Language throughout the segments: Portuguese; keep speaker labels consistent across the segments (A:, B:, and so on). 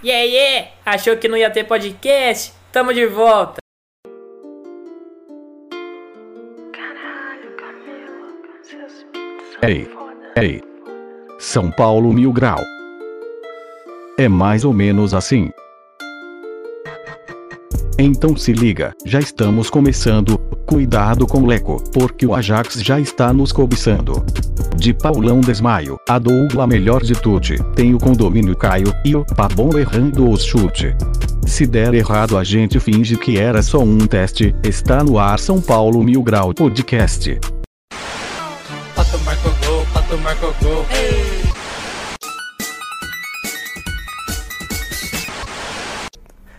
A: Yeah, yeah! Achou que não ia ter podcast? Tamo de volta!
B: Ei, ei. São Paulo Mil Grau. É mais ou menos assim. Então se liga, já estamos começando. Cuidado com o Leco, porque o Ajax já está nos cobiçando. De Paulão Desmaio, a Dougla melhor de tudo, tem o condomínio Caio e o Pabon errando os chute. Se der errado a gente finge que era só um teste. Está no ar São Paulo Mil Grau Podcast.
C: Pato marcou gol, pato marcou gol.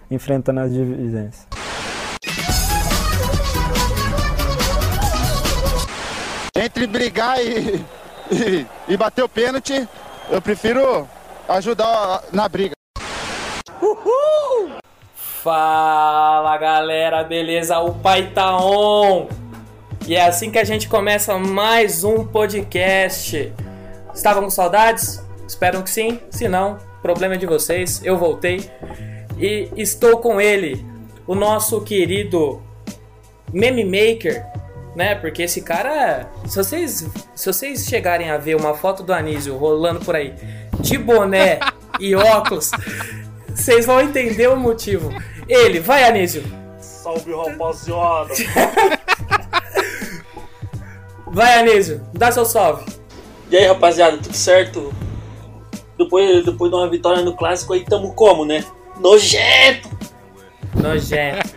D: Enfrentando as divisões.
E: Entre brigar e, e, e bater o pênalti, eu prefiro ajudar na briga.
A: Fala galera, beleza? O pai tá on! E é assim que a gente começa mais um podcast. Estavam com saudades? Espero que sim. Se não, problema é de vocês. Eu voltei e estou com ele, o nosso querido meme maker, né? Porque esse cara, se vocês, se vocês chegarem a ver uma foto do Anísio rolando por aí de boné e óculos, vocês vão entender o motivo. Ele, vai Anísio.
F: Salve rapaziada!
A: Vai Anísio, dá seu salve.
F: E aí rapaziada, tudo certo? Depois, depois de uma vitória no clássico aí tamo como, né? Nojento!
A: Nojento.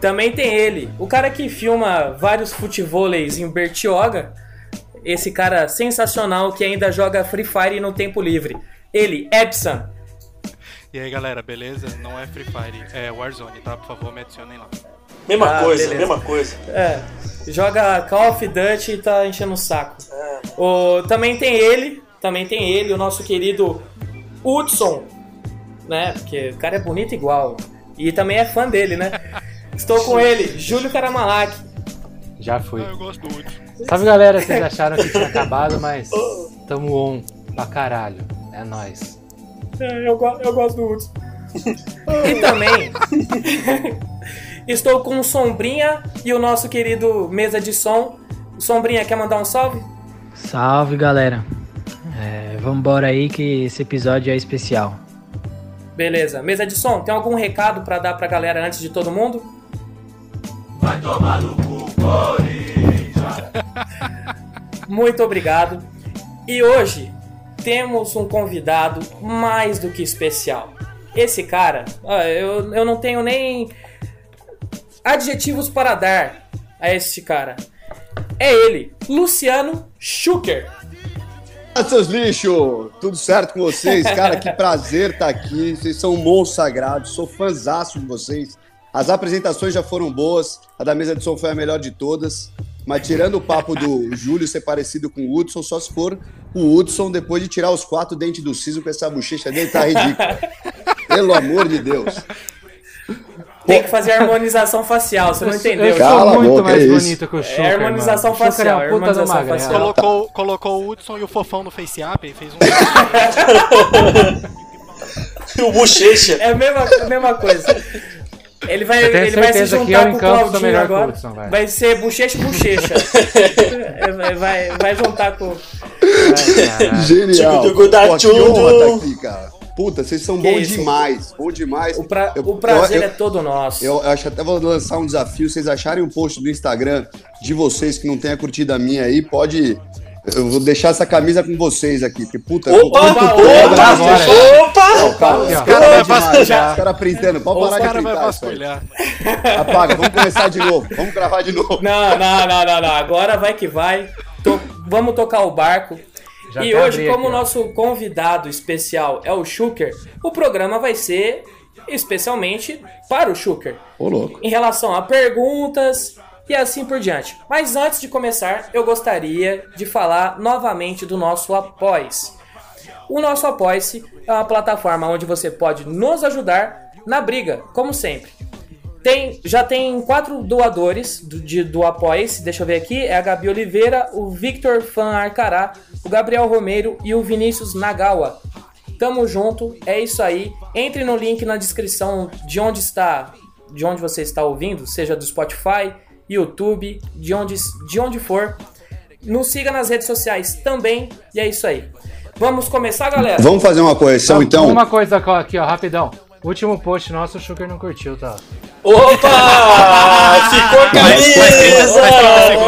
A: Também tem ele, o cara que filma vários futevôleis em Bertioga. Esse cara sensacional que ainda joga Free Fire no tempo livre. Ele, Epson.
G: E aí galera, beleza? Não é Free Fire, é Warzone, tá? Por favor, me adicionem lá.
F: Mesma
A: Ah,
F: coisa,
A: beleza.
F: mesma coisa.
A: É, joga Call of Duty e tá enchendo o saco.
F: É,
A: O, também tem ele, também tem ele, o nosso querido Hudson, né? Porque o cara é bonito igual. E também é fã dele, né? Estou com ele, Júlio Caramalac.
D: Já fui.
G: Ah, eu gosto do último.
D: Salve galera, vocês acharam que tinha acabado, mas tamo on pra caralho. É nóis.
A: É, eu, go- eu gosto do Hudson. e também estou com o Sombrinha e o nosso querido mesa de som. Sombrinha, quer mandar um salve?
H: Salve galera. É, vambora aí que esse episódio é especial.
A: Beleza. Mesa de som, tem algum recado pra dar pra galera antes de todo mundo? Muito obrigado. E hoje temos um convidado mais do que especial. Esse cara, eu, eu não tenho nem adjetivos para dar a esse cara. É ele, Luciano Schucker.
I: Ah, seus lixos! Tudo certo com vocês? Cara, que prazer estar aqui. Vocês são um monstro sagrado. Sou fãzaço de vocês. As apresentações já foram boas. A da mesa de som foi a melhor de todas. Mas tirando o papo do Júlio ser parecido com o Hudson, só se for o Hudson depois de tirar os quatro dentes do siso com essa bochecha dele, tá ridículo. Pelo amor de Deus.
A: Tem que fazer harmonização facial, você não entendeu.
D: Eu
I: Cala
D: sou muito
I: boca,
D: mais
I: é isso.
D: bonito que o Schuker,
A: É harmonização
D: mano. O Schuker
A: facial,
D: é puta do
A: harmonização facial.
G: Colocou, colocou o Hudson e o Fofão no FaceApp e fez um.
F: E o bochecha.
A: É a mesma, a mesma coisa. Ele vai, ele vai se juntar com o Claudinho
D: o
A: agora.
D: Hudson, vai.
A: vai ser bochecha e bochecha. É, vai, vai, juntar com.
D: Ai.
I: Genial. Que
F: tchum.
I: honra estar aqui, cara. Puta, vocês são
A: Que
I: bons
A: isso?
I: demais. Bom demais.
A: O, pra-
I: Eu-
A: o prazer
I: eu-
A: é todo nosso.
I: Eu acho até vou lançar um desafio. Vocês acharem um post do Instagram de vocês que não tenha curtido a minha aí, pode. Eu vou deixar essa camisa com vocês aqui. Porque, puta, eu
F: Opa,
I: tô
A: opa, opa,
F: opa!
I: Cara,
D: Aqui, ó.
I: Os caras
G: Vai.
I: Os caras printando. Pode
G: Os
I: parar de
G: caras vão
I: printar. aí.
G: vasculhar.
I: Apaga, vamos começar de novo. Vamos gravar de novo.
A: Não, não, não, não, não. Agora vai que vai. To- Vamos tocar o barco.
D: Já
A: e hoje, como o nosso convidado especial é o Schuker, o programa vai ser especialmente para o Schuker.
I: Ô, louco.
A: em relação a perguntas e assim por diante. Mas antes de começar, eu gostaria de falar novamente do nosso Apoice. O nosso Apoice é uma plataforma onde você pode nos ajudar na briga, como sempre. Tem, já tem quatro doadores do, de, do Apoia-se, deixa eu ver aqui, é a Gabi Oliveira, o Victor Fan Arcará, o Gabriel Romero e o Vinícius Nagawa. Tamo junto, é isso aí. Entre no link na descrição de onde está, de onde você está ouvindo, seja do Spotify, YouTube, de onde, de onde for. Nos siga nas redes sociais também, e é isso aí. Vamos começar, galera?
I: Vamos fazer uma correção, então?
D: Uma coisa aqui, ó, rapidão. Último post nosso, o Sugar não curtiu, tá?
F: Opa! Ficou camisa!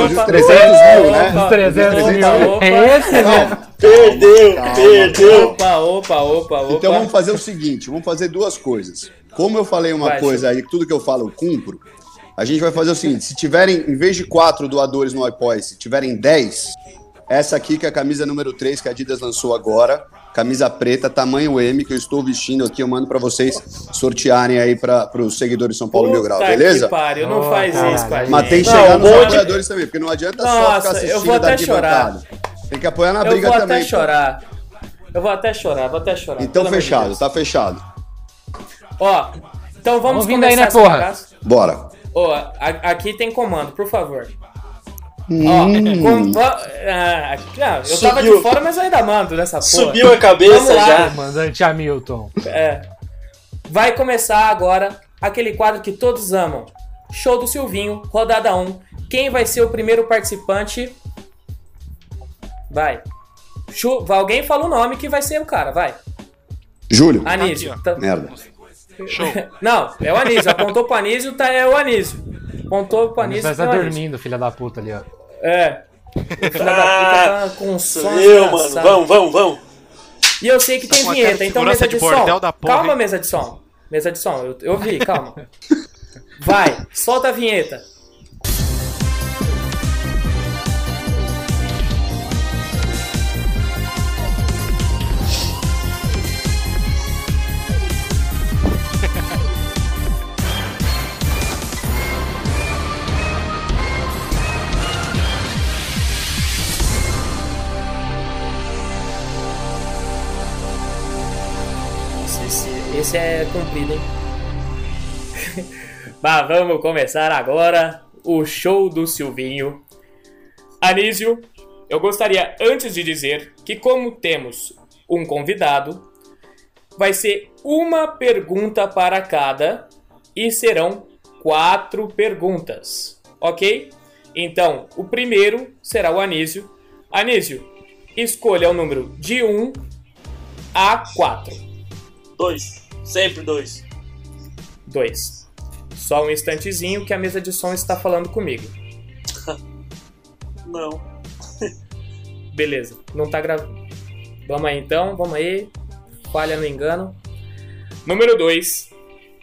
I: Os 300 mil, né?
D: Os 300 mil.
A: opa.
D: É esse, né?
F: Perdeu,
I: Calma.
F: perdeu.
A: Opa, opa, opa, opa.
I: Então vamos fazer o seguinte, vamos fazer duas coisas. Como eu falei uma
A: Vai,
I: coisa aí, tudo que eu falo eu cumpro, a gente vai fazer o seguinte, se tiverem, em vez de quatro doadores no iPod, se tiverem 10, essa aqui que é a camisa número 3 que a Adidas lançou agora, camisa preta, tamanho M, que eu estou vestindo aqui, eu mando pra vocês sortearem aí para os seguidores de São Paulo Mil Grau,
A: Puta
I: beleza?
A: Que pariu, não
D: Oh,
A: faz
D: caralho.
A: isso com a gente.
I: Mas tem que
F: Não,
I: chegar
F: um
I: nos apoiadores também, porque não adianta só
A: Nossa,
I: ficar
A: eu
I: assistindo
A: vou até chorar.
I: Tem que apoiar na
A: Eu
I: briga
A: vou até
I: também. pô.
A: chorar. Eu vou até chorar, vou até chorar.
I: Então
A: de
I: fechado,
A: Deus.
I: tá fechado.
A: Ó, então vamos
D: Vamos vindo aí, né, porra?
I: Bora.
A: Ó, aqui tem comando, por favor.
I: Hum.
A: Ó, com- va- ah, não, eu tava
F: Subiu.
A: de fora, mas eu ainda mando nessa porra.
F: Subiu a cabeça já.
D: Comandante Hamilton.
A: É. Vai começar agora aquele quadro que todos amam. Show do Silvinho, rodada 1. Quem vai ser o primeiro participante? Vai. Chu- Alguém fala o nome que vai ser o cara, vai.
I: Júlio.
A: Anísio.
G: Aqui, ó.
A: Tá-
I: Merda.
G: Show.
A: Não, é o Anísio. Apontou pro Anísio, tá, é o Anísio. Apontou pro Anísio,
D: vai
A: tá Anísio.
D: dormindo, filha da puta ali, ó.
A: É. O filho da puta tá com som
F: eu, mano. Vamos, vamos, vamos.
A: E eu sei que
G: Tá
A: tem vinheta, então mesa
G: de
A: de, som.
G: porra,
A: calma,
G: hein?
A: mesa de som. Mesa de som, eu, eu vi, calma. Vai, solta a vinheta. Esse é comprido, hein? Mas vamos começar agora o show do Silvinho. Anísio, eu gostaria antes de dizer que, como temos um convidado, vai ser uma pergunta para cada e serão quatro perguntas, ok? Então, o primeiro será o Anísio. Anísio, escolha o número de 1 a 4.
F: Dois. Sempre dois.
A: 2. Só um instantezinho que a mesa de som está falando comigo.
F: Não.
A: Beleza, não tá gravando. Vamos aí então, vamos aí. Falha no engano. Número 2.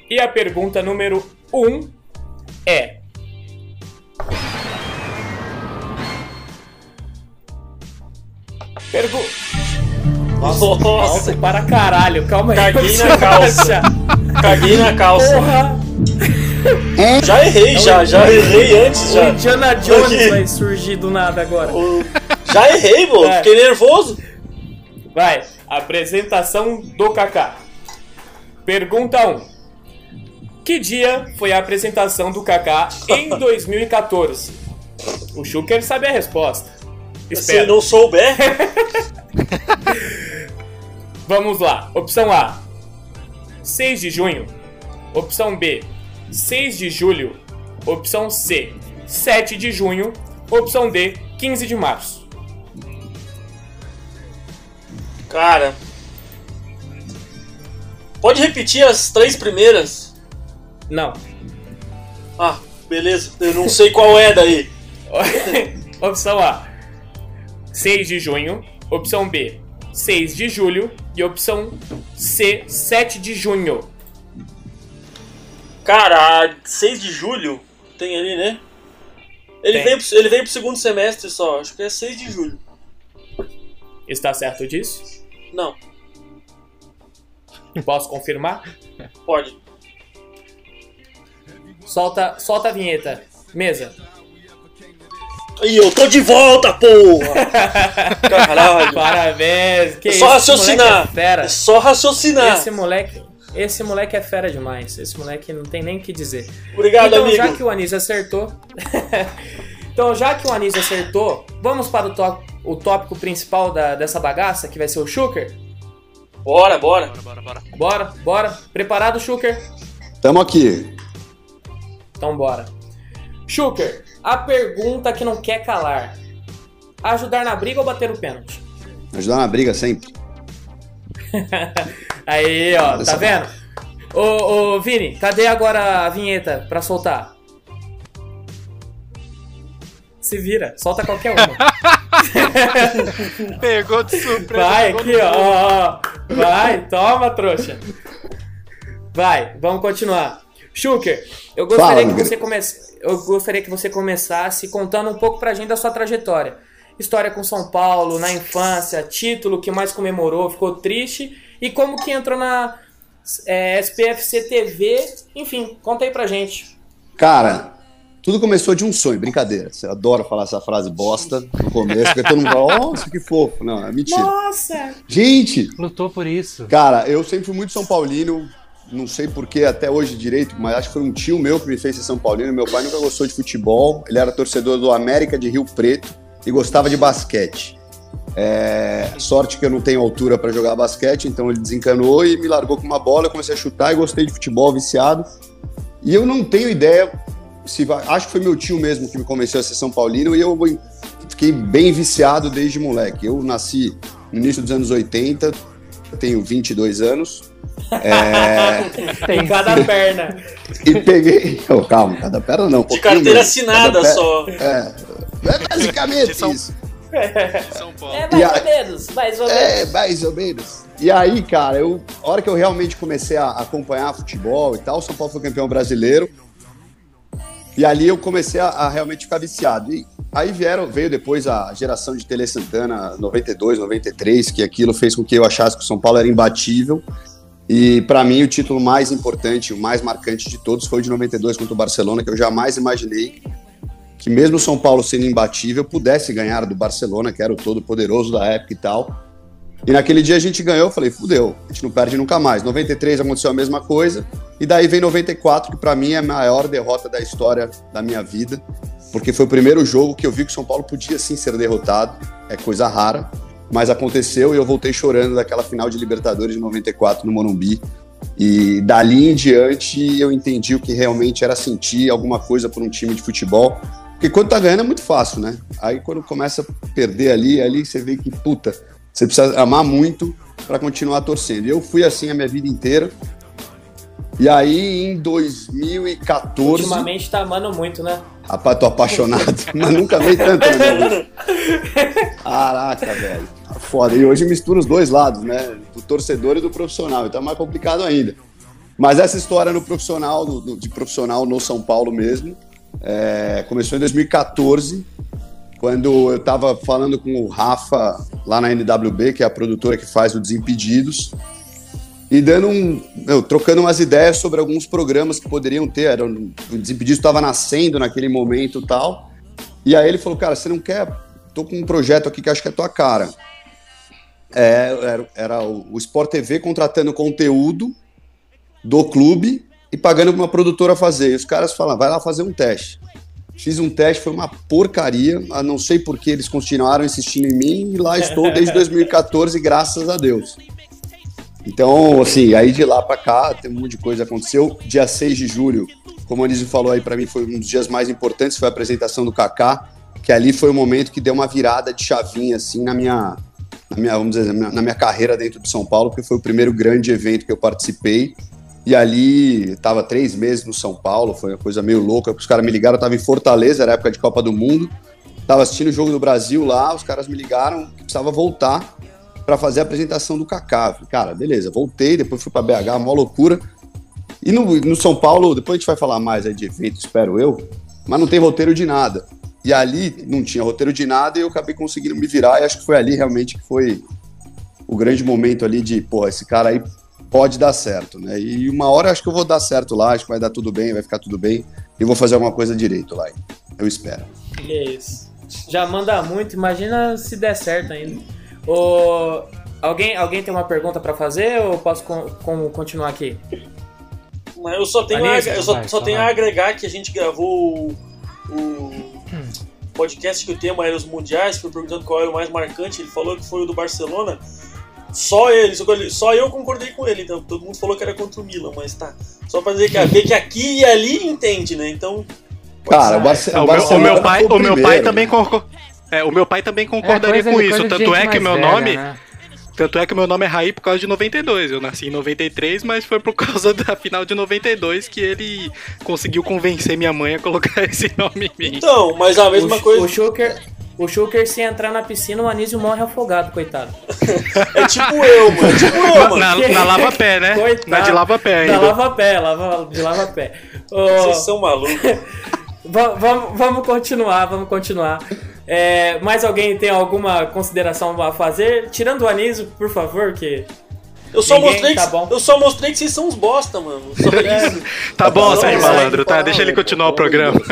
A: E a pergunta número 1 um é:
F: Nossa.
A: Alto para caralho, calma aí.
F: Caguei na calça. Caguei na calça.
A: Porra!
F: Já errei, já. Já errei antes,
A: O
F: já.
A: Indiana Jones
F: Aqui.
A: vai surgir do nada agora.
F: O- Já errei, pô.
A: É.
F: Fiquei nervoso.
A: Vai, apresentação do Kaká. Pergunta 1. Que dia foi a apresentação do Kaká em 2014? O Schuker sabe a resposta.
F: Se
A: Espera.
F: não souber,
A: Vamos lá. Opção A: 6 de junho. Opção B: 6 de julho. Opção C: 7 de junho. Opção D: 15 de março.
F: cara. Pode repetir as três primeiras?
A: Não.
F: Ah, beleza. Eu não sei qual é daí.
A: opção A: 6 de junho. Opção B: 6 de julho. E opção C: 7 de junho.
F: Cara, 6 de julho tem ali, né? Ele
A: Tem.
F: veio, pro, ele veio pro segundo semestre só. Acho que é 6 de julho.
A: Está certo disso?
F: Não,
A: Posso confirmar?
F: pode.
A: Solta, solta a vinheta. Mesa.
F: Ih, eu tô de volta, porra! Caralho.
A: Parabéns. Que
F: É só
A: moleque
F: raciocinar.
A: É fera.
F: É só raciocinar.
A: Esse moleque, esse moleque é fera demais. Esse moleque não tem nem o que dizer.
F: Obrigado,
A: então,
F: amigo.
A: já que o Anísio acertou. então, já que o Anísio acertou, vamos para o, tó- o tópico principal da- dessa bagaça, que vai ser o Shooker?
F: Bora, bora.
G: Bora, bora, bora.
A: Bora, bora. Preparado, Schuker?
I: Tamo aqui.
A: Então bora. Schuker, a pergunta que não quer calar. Ajudar na briga ou bater o pênalti?
I: Ajudar na briga sempre.
A: Aí, ó, tá vendo? Ô, ô, Vini, cadê agora a vinheta pra soltar? Se vira, solta qualquer uma.
G: Pegou de surpresa.
A: Vai aqui, ó, ó. Vai, toma, trouxa. Vai, vamos continuar. Schuker, eu gostaria
I: Fala,
A: que você comece... eu gostaria que você começasse contando um pouco pra gente da sua trajetória. História com São Paulo, na infância, título que mais comemorou, ficou triste e como que entrou na é, SPFC TV, enfim, conta aí pra gente.
I: Cara, tudo começou de um sonho, brincadeira. Eu adoro falar essa frase bosta no começo, porque todo mundo fala, nossa, que fofo. Não, é mentira.
A: Nossa!
I: Gente,
D: Lutou por isso.
I: cara, eu sempre fui muito São Paulino, não sei porquê até hoje direito, mas acho que foi um tio meu que me fez ser São Paulino. Meu pai nunca gostou de futebol, ele era torcedor do América de Rio Preto e gostava de basquete. É, sorte que eu não tenho altura para jogar basquete, então ele desencanou e me largou com uma bola. Eu comecei a chutar e gostei de futebol, viciado. E eu não tenho ideia se acho que foi meu tio mesmo que me convenceu a ser São Paulino e eu fiquei bem viciado desde moleque. Eu nasci no início dos anos 80, eu tenho 22 anos. É,
A: Em cada perna.
I: e peguei. Oh, calma, cada perna não. um
F: De carteira
I: mesmo.
F: assinada
I: pé-
F: só.
I: É, é basicamente
G: São-
I: isso.
G: São Paulo.
A: É mais
I: a-
A: ou menos, mais ou menos.
I: É, mais ou menos. E aí, cara, eu, a hora que eu realmente comecei a acompanhar futebol e tal, o São Paulo foi campeão brasileiro. E ali eu comecei a, a realmente ficar viciado. E aí vieram, veio depois a geração de Tele Santana 92, 93, que aquilo fez com que eu achasse que o São Paulo era imbatível. E para mim o título mais importante, o mais marcante de todos foi o de 92 contra o Barcelona, que eu jamais imaginei que mesmo o São Paulo sendo imbatível pudesse ganhar do Barcelona, que era o todo poderoso da época e tal. E naquele dia a gente ganhou, eu falei, fudeu, a gente não perde nunca mais. 93 aconteceu a mesma coisa, e daí vem 94, que pra mim é a maior derrota da história da minha vida, porque foi o primeiro jogo que eu vi que o São Paulo podia sim ser derrotado, é coisa rara, mas aconteceu e eu voltei chorando daquela final de Libertadores de 94 no Morumbi. E dali em diante eu entendi o que realmente era sentir alguma coisa por um time de futebol. Porque quando tá ganhando é muito fácil, né? Aí quando começa a perder ali, ali você vê que, puta, você precisa amar muito para continuar torcendo. Eu fui assim a minha vida inteira. E aí em 2014.
A: Ultimamente tá amando muito, né?
I: Rapaz, tô apaixonado, mas nunca veio tanto vida. Caraca, velho. Tá Foda. E hoje mistura os dois lados, né? Do torcedor e do profissional. Então é mais complicado ainda. Mas essa história no profissional, de profissional no São Paulo mesmo, é, começou em 2014, quando eu tava falando com o Rafa lá na NWB, que é a produtora que faz o Desimpedidos, e dando um. meu, trocando umas ideias sobre alguns programas que poderiam ter. Era, o Desimpedidos estava nascendo naquele momento e tal. E aí ele falou, cara, você não quer. Tô com um projeto aqui que acho que é tua cara. É, era, era o, Sport TV contratando conteúdo do clube e pagando pra uma produtora fazer. E os caras falam, vai lá fazer um teste. Fiz um teste, foi uma porcaria, não sei por que eles continuaram insistindo em mim e lá estou desde 2014, graças a Deus. Então, assim, aí de lá pra cá, tem um monte de coisa aconteceu. Dia 6 de julho, como a Anísio falou aí pra mim, foi um dos dias mais importantes, foi a apresentação do Kaká, que ali foi o momento que deu uma virada de chavinha, assim, na minha, na minha vamos dizer, na minha- carreira dentro de São Paulo, porque foi o primeiro grande evento que eu participei. E ali, estava três meses no São Paulo, foi uma coisa meio louca. Os caras me ligaram, eu estava em Fortaleza, era época de Copa do Mundo. Tava assistindo o jogo do Brasil lá, os caras me ligaram precisava voltar para fazer a apresentação do Kaká. Cara, beleza, voltei, depois fui para BH, uma loucura. E no, no São Paulo, depois a gente vai falar mais aí de evento, espero eu, mas não tem roteiro de nada. E ali não tinha roteiro de nada e eu acabei conseguindo me virar e acho que foi ali realmente que foi o grande momento ali de, pô, esse cara aí pode dar certo, né? E uma hora acho que eu vou dar certo lá, acho que vai dar tudo bem, vai ficar tudo bem e vou fazer alguma coisa direito lá. Eu espero.
A: Isso. Já manda muito, imagina se der certo ainda. Ô, alguém, alguém tem uma pergunta pra fazer ou posso con- con- continuar aqui?
F: Mas eu só tenho, a, eu só,
D: vai,
F: só tenho a agregar que a gente gravou o, o podcast que o tema era os mundiais, foi perguntando qual era o mais marcante, ele falou que foi o do Barcelona. Só ele, só eu concordei com ele, então todo mundo falou que era contra o Milan, mas tá. Só pra dizer que, ver que aqui e ali entende, né? Então.
I: Cara, o, Barce
G: É,
I: o
G: o, meu, o pai, o meu pai também
I: né?
G: É, o meu pai também concordaria
D: coisa-
G: com isso. Tanto é que
D: mais
G: meu
D: velha,
G: nome,
D: né?
G: tanto é que meu nome é Raí por causa de 92. Eu nasci em 93, mas foi por causa da final de 92 que ele conseguiu convencer minha mãe a colocar esse nome em mim.
F: Então, mas a mesma
A: o,
F: coisa.
A: O Schuker, o Schuker, se entrar na piscina, o Anísio morre afogado, coitado.
F: É tipo eu, mano. É tipo eu, mano.
G: Na, na lava-pé, né?
A: Coitado.
G: Na de lava-pé
A: Da
G: ainda.
A: lava-pé, lava, de lava-pé. Ô,
F: Vocês são malucos.
A: va- vamos, vamos continuar, vamos continuar. É, mais alguém tem alguma consideração a fazer? Tirando o Anísio, por favor, que...
F: Eu só,
A: Ninguém,
F: mostrei que,
A: tá bom.
F: eu só mostrei que vocês são uns bosta, mano. Só isso.
G: Tá bom, Sérgio Malandro, tá? Deixa ele continuar o programa.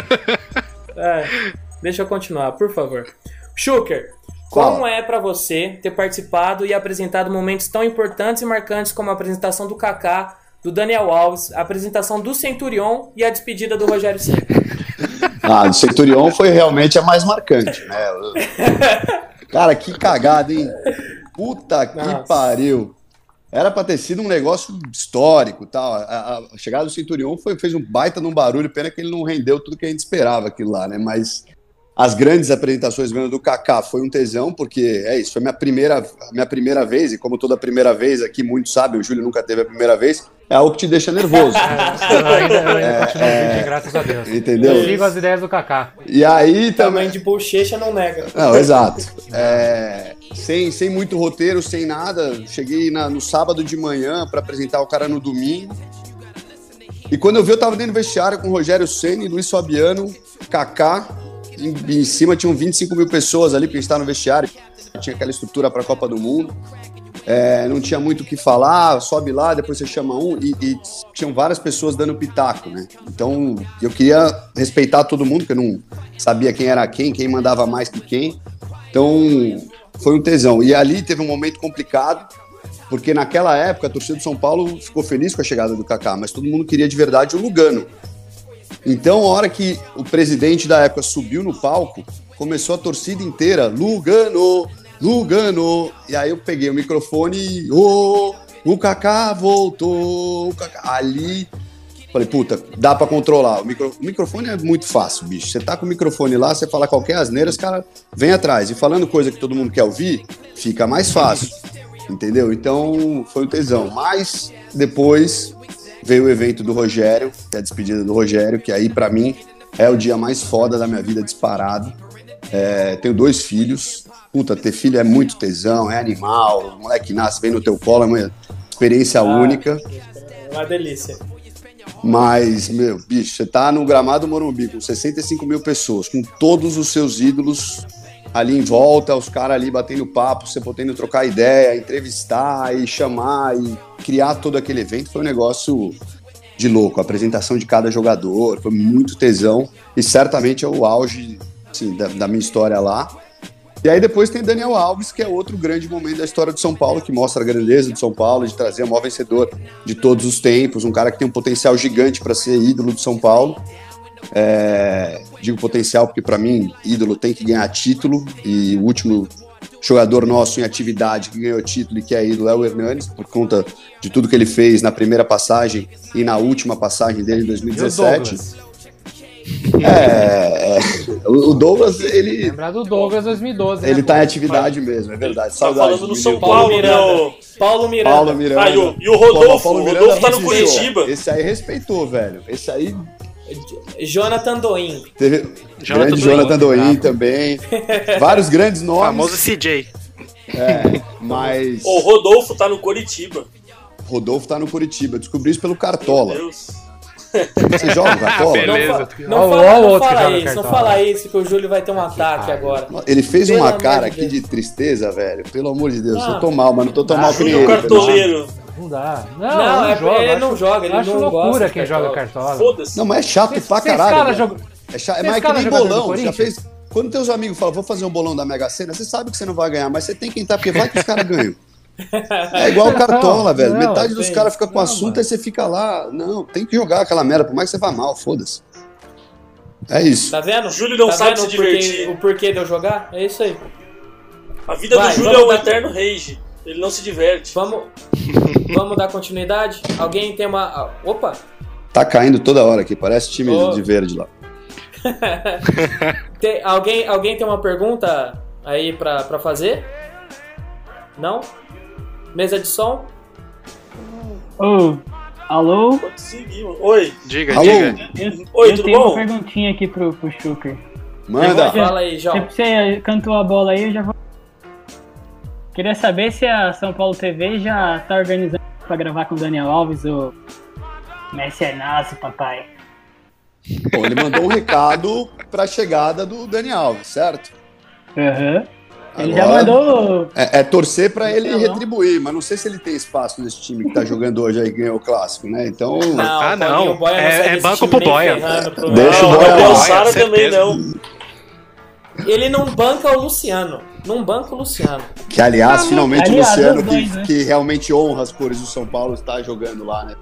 A: É, deixa eu continuar, por favor. Schuker,
I: Fala.
A: como é pra você ter participado e apresentado momentos tão importantes e marcantes como a apresentação do Kaká, do Daniel Alves, a apresentação do Centurion e a despedida do Rogério Ceni?
I: Ah, do Centurion foi realmente a mais marcante, né? Cara, que cagada, hein? Puta que
A: Nossa.
I: pariu. Era pra ter sido um negócio histórico tal. A, a- a chegada do Centurion foi, fez um baita num barulho, pena que ele não rendeu tudo que a gente esperava aquilo lá, né? Mas as grandes apresentações mesmo do Kaká foi um tesão, porque é isso, foi minha primeira, minha primeira vez, e como toda primeira vez aqui, muitos sabem, o Júlio nunca teve a primeira vez, é algo que te deixa nervoso.
D: Eu ainda, eu ainda continuo virgem, graças a Deus.
I: Entendeu?
D: Eu sigo as ideias do Kaká.
I: E aí também.
A: Tamanho de bochecha não nega.
I: Não, exato. É, sem, sem muito roteiro, sem nada. Cheguei na- no sábado de manhã para apresentar o cara no domingo. E quando eu vi, eu tava dentro do vestiário com o Rogério Ceni, Luiz Fabiano, Kaká. Em, em cima tinham 25 mil pessoas ali, porque a gente tá no vestiário. Tinha aquela estrutura para a Copa do Mundo. É, não tinha muito o que falar, sobe lá, depois você chama um, e, e tinham várias pessoas dando pitaco, né? Então eu queria respeitar todo mundo, porque eu não sabia quem era quem, quem mandava mais que quem. Então foi um tesão. E ali teve um momento complicado, porque naquela época a torcida do São Paulo ficou feliz com a chegada do Kaká, mas todo mundo queria de verdade o Lugano. Então, a hora que o presidente da época subiu no palco, começou a torcida inteira, Lugano, Lugano. E aí eu peguei o microfone e, ô, o Kaká voltou, o. Ali, falei, puta, dá pra controlar. O, micro- o microfone é muito fácil, bicho. Você tá com o microfone lá, você fala qualquer asneira, os caras vêm atrás. E falando coisa que todo mundo quer ouvir, fica mais fácil. Entendeu? Então, foi um tesão. Mas, depois, veio o evento do Rogério, que é a despedida do Rogério, que aí pra mim é o dia mais foda da minha vida disparado. É, tenho dois filhos. Puta, ter filho é muito tesão, é animal. O moleque nasce, vem no teu colo, é uma experiência única.
A: É uma delícia.
I: Mas, meu, bicho, você tá no gramado Morumbi com 65 mil pessoas, com todos os seus ídolos ali em volta, os caras ali batendo papo, você podendo trocar ideia, entrevistar e chamar e criar todo aquele evento, foi um negócio de louco. A apresentação de cada jogador, foi muito tesão e certamente é o auge assim, da, da minha história lá. E aí depois tem Daniel Alves, que é outro grande momento da história do São Paulo, que mostra a grandeza do São Paulo, de trazer o maior vencedor de todos os tempos, um cara que tem um potencial gigante para ser ídolo do São Paulo. É, digo potencial porque para mim ídolo tem que ganhar título e o último jogador nosso em atividade que ganhou título e que é ídolo é o Hernanes por conta de tudo que ele fez na primeira passagem e na última passagem dele em
D: E o
I: 2017.
D: Douglas?
I: É, é, o Douglas ele
D: Lembrar do Douglas 2012. né,
I: ele
D: pô?
I: tá em atividade mesmo, é verdade.
F: Tá
I: Saudade
F: falando
I: do.
F: São
A: Paulo
F: Paulo, né?
A: Miranda. Paulo Miranda.
I: Paulo Miranda.
F: Ah, e o- e o Rodolfo,
I: Pô,
F: o Rodolfo tá no. Curitiba.
I: Esse aí respeitou, velho. Esse aí
A: Jonathan Doin.
I: teve
G: Jonathan
I: grande
G: Doin.
I: Jonathan Doin também. Vários grandes
G: O
I: nomes.
G: famoso CJ.
I: É, mas
F: O Rodolfo tá no Curitiba.
I: Rodolfo tá no Curitiba. Descobri isso pelo
F: Meu
I: Cartola.
F: Deus.
I: Você joga o Cartola?
G: Beleza.
A: Não, fa não fala, não fala isso, não fala isso que o Júlio vai ter um ataque agora.
I: Ele fez
A: Pelo
I: uma cara
A: de
I: aqui de tristeza, velho. Pelo amor de Deus.
A: Ah.
I: eu tô mal, mas não tô tão mal que nem ele.
F: Cartoleiro.
D: Não dá. Não,
A: Não,
D: não,
A: é-
D: joga.
A: ele
D: acho-
A: não joga, ele
D: acho
A: não
D: loucura quem joga
A: Cartola.
F: Foda-se.
I: Não, mas é chato
D: Vocês-
I: pra
D: vocês
I: caralho. velho.
D: jogo-
I: É, chato, é mais que
D: escala
I: nem bolão. Já fez. Quando teus amigos falam, vou fazer um bolão da Mega Sena, você sabe que você não vai ganhar, mas você tem que entrar, porque vai que os caras ganham. É igual o Cartola,
D: Não,
I: velho.
D: não,
I: Metade dos caras fica com
D: não,
I: assunto
D: mano.
I: e você fica lá. Não, tem que jogar aquela merda, por mais que você vá mal, foda-se. É isso.
A: Tá vendo?
F: Júlio não
A: tá
F: sabe se
A: o porquê-
F: divertir.
A: o porquê de eu jogar? É isso aí.
F: A vida
A: Vai,
F: do Júlio é um eterno rage. Ele não se diverte.
A: Vamos, vamos dar continuidade? Alguém tem uma. ah, Opa!
I: Tá caindo toda hora aqui, parece time
A: Ô.
I: de verde lá.
A: Tem- alguém, alguém tem uma pergunta aí pra, pra fazer? Não? Mesa de som?
J: Ô, alô?
F: Oi.
G: Diga,
I: Alô?
G: diga.
J: Eu,
F: Oi,
J: eu
F: tudo
J: tenho
F: bom?
J: uma perguntinha aqui pro, pro Schuker.
I: Manda.
A: Fala aí, João.
J: Você cantou a bola aí, eu já vou. Queria saber se a São Paulo TV já tá organizando pra gravar com o Daniel Alves, o Messi é nosso, papai.
I: Bom, ele mandou um recado pra chegada do Dani Alves, certo?
J: Aham. Ele já
I: Agora-
J: mandou.
I: É, é torcer pra ele
J: Não.
I: retribuir, mas não sei se ele tem espaço nesse time que tá jogando hoje aí ganhou o clássico, né? Então.
A: Não,
G: Ah, não.
A: Boia
G: É- é banco pro Boia.
A: ferrando pro-
I: Deixa o
F: Não,
I: Boia
F: Gabriel
I: lá,
F: Sara
G: certeza.
F: também não.
A: Ele não banca o Luciano. Não banca o Luciano.
I: Que, aliás, finalmente
J: Aliás,
I: o Luciano,
J: dois,
I: que,
J: né?
I: que realmente honra as cores do São Paulo, está jogando lá, né?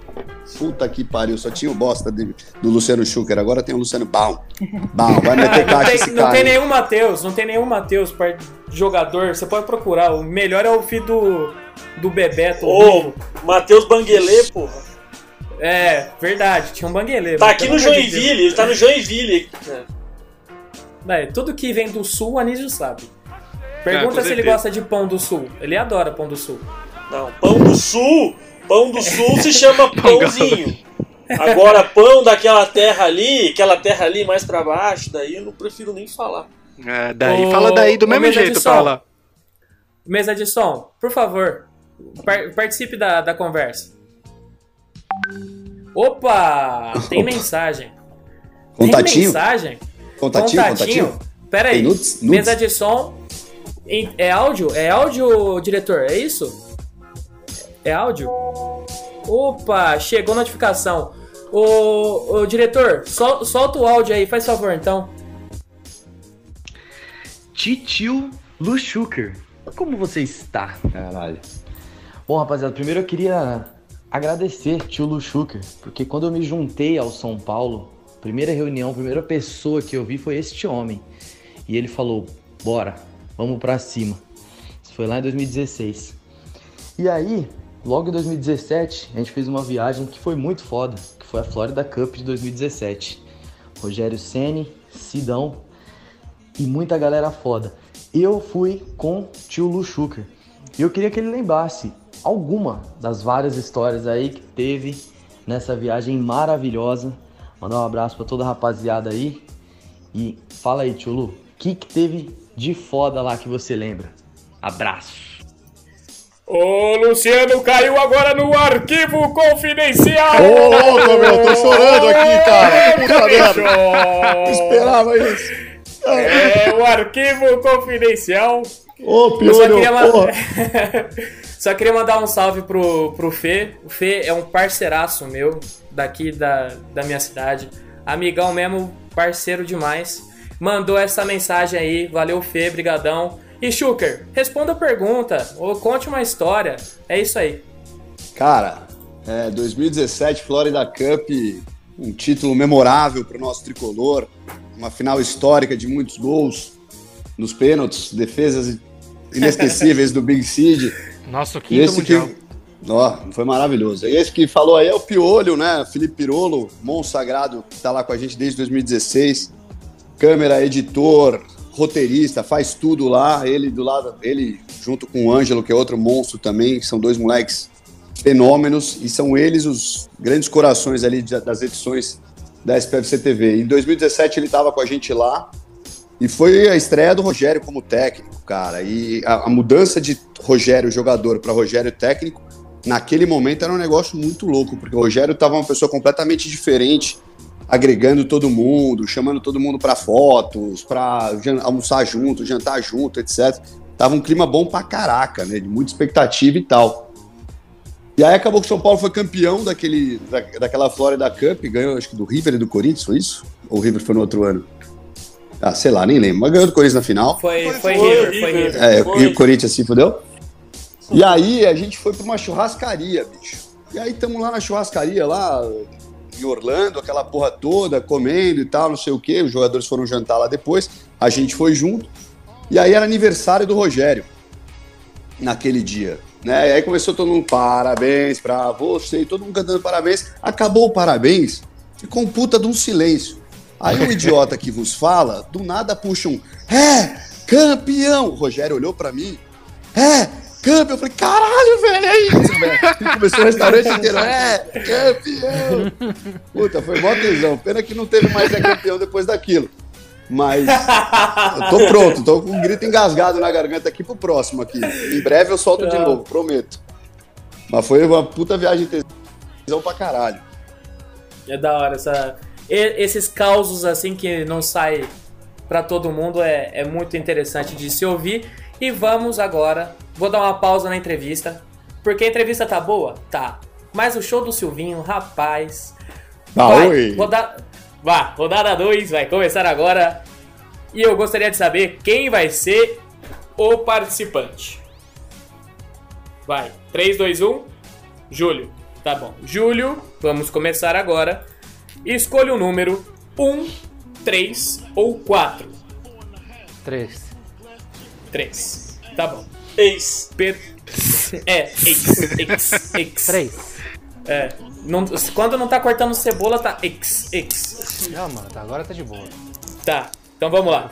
I: Puta que pariu, só tinha o bosta de- do Luciano Schucker, agora tem o Luciano Baum. Baum, vai meter
A: não
I: caixa
A: tem,
I: esse
A: não
I: cara.
A: tem
I: hein?
A: nenhum Matheus, não tem nenhum Matheus par- jogador. Você pode procurar. O melhor é o filho do, do Bebeto.
F: Ô, Matheus Banguelê, porra.
A: É, verdade, tinha um bangueleiro.
F: Tá aqui no Joinville, ele tá no Joinville.
A: É, tudo que vem do sul, o Anísio sabe. Pergunta se ele gosta de pão do sul. Ele adora pão do sul.
F: Não, pão do sul. Pão do sul se chama pãozinho. Agora, pão daquela terra ali, aquela terra ali mais pra baixo, daí eu não prefiro nem falar.
G: É, daí
A: Ô,
G: fala daí do mesmo jeito lá.
A: Mesa de som, por favor, par- participe da, da conversa. Opa! Tem mensagem. Tem
I: Contatinho?
A: mensagem?
I: Contatinho, contatinho?
A: Pera aí.
I: Tem nudes? Nudes?
A: Mesa de som. É áudio? É áudio, diretor? É isso? É áudio? Opa, chegou notificação. Ô, ô diretor, sol- solta o áudio aí, faz favor então.
K: Titio Luxuker. Como você está? Caralho. Bom, rapaziada, primeiro eu queria agradecer tio Luxuker, porque quando eu me juntei ao São Paulo, primeira reunião, primeira pessoa que eu vi foi este homem. E ele falou: "Bora, vamos pra cima". Isso foi lá em 2016. E aí, logo em 2017, a gente fez uma viagem que foi muito foda, que foi a Florida Cup de 2017. Rogério Ceni, Sidão, e muita galera foda. Eu fui com tio Lu Schuker. E eu queria que ele lembrasse alguma das várias histórias aí que teve nessa viagem maravilhosa. Mandar um abraço pra toda a rapaziada aí. E fala aí, tio Lu, o que, que teve de foda lá que você lembra? Abraço.
A: Ô, Luciano caiu agora no arquivo confidencial!
I: Ô, louco, meu, tô chorando aqui, cara. Puta merda. Esperava isso.
A: É o arquivo confidencial.
I: Ô,
A: Eu só queria, ma-
I: porra.
A: só queria mandar um salve pro, pro Fê. O Fê é um parceiraço meu, daqui da, da minha cidade. Amigão mesmo, parceiro demais. Mandou essa mensagem aí. Valeu, Fê, brigadão. E Schuker, responda a pergunta ou conte uma história. É isso aí.
I: Cara, é, 2017 Florida Cup, um título memorável para o nosso tricolor, uma final histórica de muitos gols nos pênaltis, defesas inesquecíveis do Big Seed.
G: Nosso quinto
I: esse
G: mundial.
I: que, ó, foi maravilhoso. E esse que falou aí é o Piolho, né? Felipe Pirolo, monstro sagrado, que tá lá com a gente desde 2016. Câmera, editor, roteirista, faz tudo lá. Ele do lado, ele junto com o Ângelo, que é outro monstro também, que são dois moleques fenômenos e são eles os grandes corações ali das edições da SPFC TV. Em 2017 ele estava com a gente lá e foi a estreia do Rogério como técnico, cara. E a, a mudança de Rogério jogador para Rogério técnico naquele momento era um negócio muito louco, porque o Rogério estava uma pessoa completamente diferente, agregando todo mundo, chamando todo mundo para fotos, para almoçar junto, jantar junto, etc. Tava um clima bom pra caraca, né? De muita expectativa e tal. E aí acabou que o São Paulo foi campeão daquele, da, daquela Florida Cup, ganhou acho que do River e do Corinthians, foi isso? Ou o River foi no outro ano? Ah, sei lá, nem lembro. Mas ganhou do Corinthians na final.
A: Foi, foi,
F: foi,
A: River, foi
F: River.
A: River.
I: É,
F: Foi.
I: e o Corinthians se fudeu. E aí a gente foi pra uma churrascaria, bicho. E aí estamos lá na churrascaria, lá em Orlando, aquela porra toda, comendo e tal, não sei o quê. Os jogadores foram jantar lá depois, a gente foi junto. E aí era aniversário do Rogério, naquele dia. Né? E aí começou todo mundo, parabéns pra você, todo mundo cantando parabéns. Acabou o parabéns, ficou um puta de um silêncio. Aí o idiota que vos fala, do nada puxa um, é, campeão! O Rogério olhou pra mim, é, campeão! Eu falei, caralho, velho, é isso, começou o restaurante inteiro, é, campeão! Puta, foi mó tesão. Pena que não teve mais é campeão depois daquilo. Mas eu tô pronto, tô com um grito engasgado na garganta aqui pro próximo aqui. Em breve eu solto de
A: Não.
I: novo, prometo. Mas foi uma puta viagem tesão pra caralho.
A: É da hora essa. esses causos assim que não sai pra todo mundo é, é muito interessante de se ouvir. E vamos agora. Vou dar uma pausa na entrevista. Porque a entrevista tá boa? Tá. Mas o show do Silvinho, rapaz.
I: Ah,
A: vai,
I: oi.
A: roda- Vá, rodada 2 vai começar agora. E eu gostaria de saber quem vai ser o participante. Vai, 3, 2, 1. Júlio. Tá bom. Júlio, vamos começar agora. Escolha o número 1, 3 ou 4.
D: Três.
A: 3. Tá bom.
F: Ex.
A: Per... É, X, X, X.
D: Três.
A: É. Não, quando não tá cortando cebola, tá X, X.
D: Não, mano, tá- agora tá de boa.
A: Tá, então vamos lá.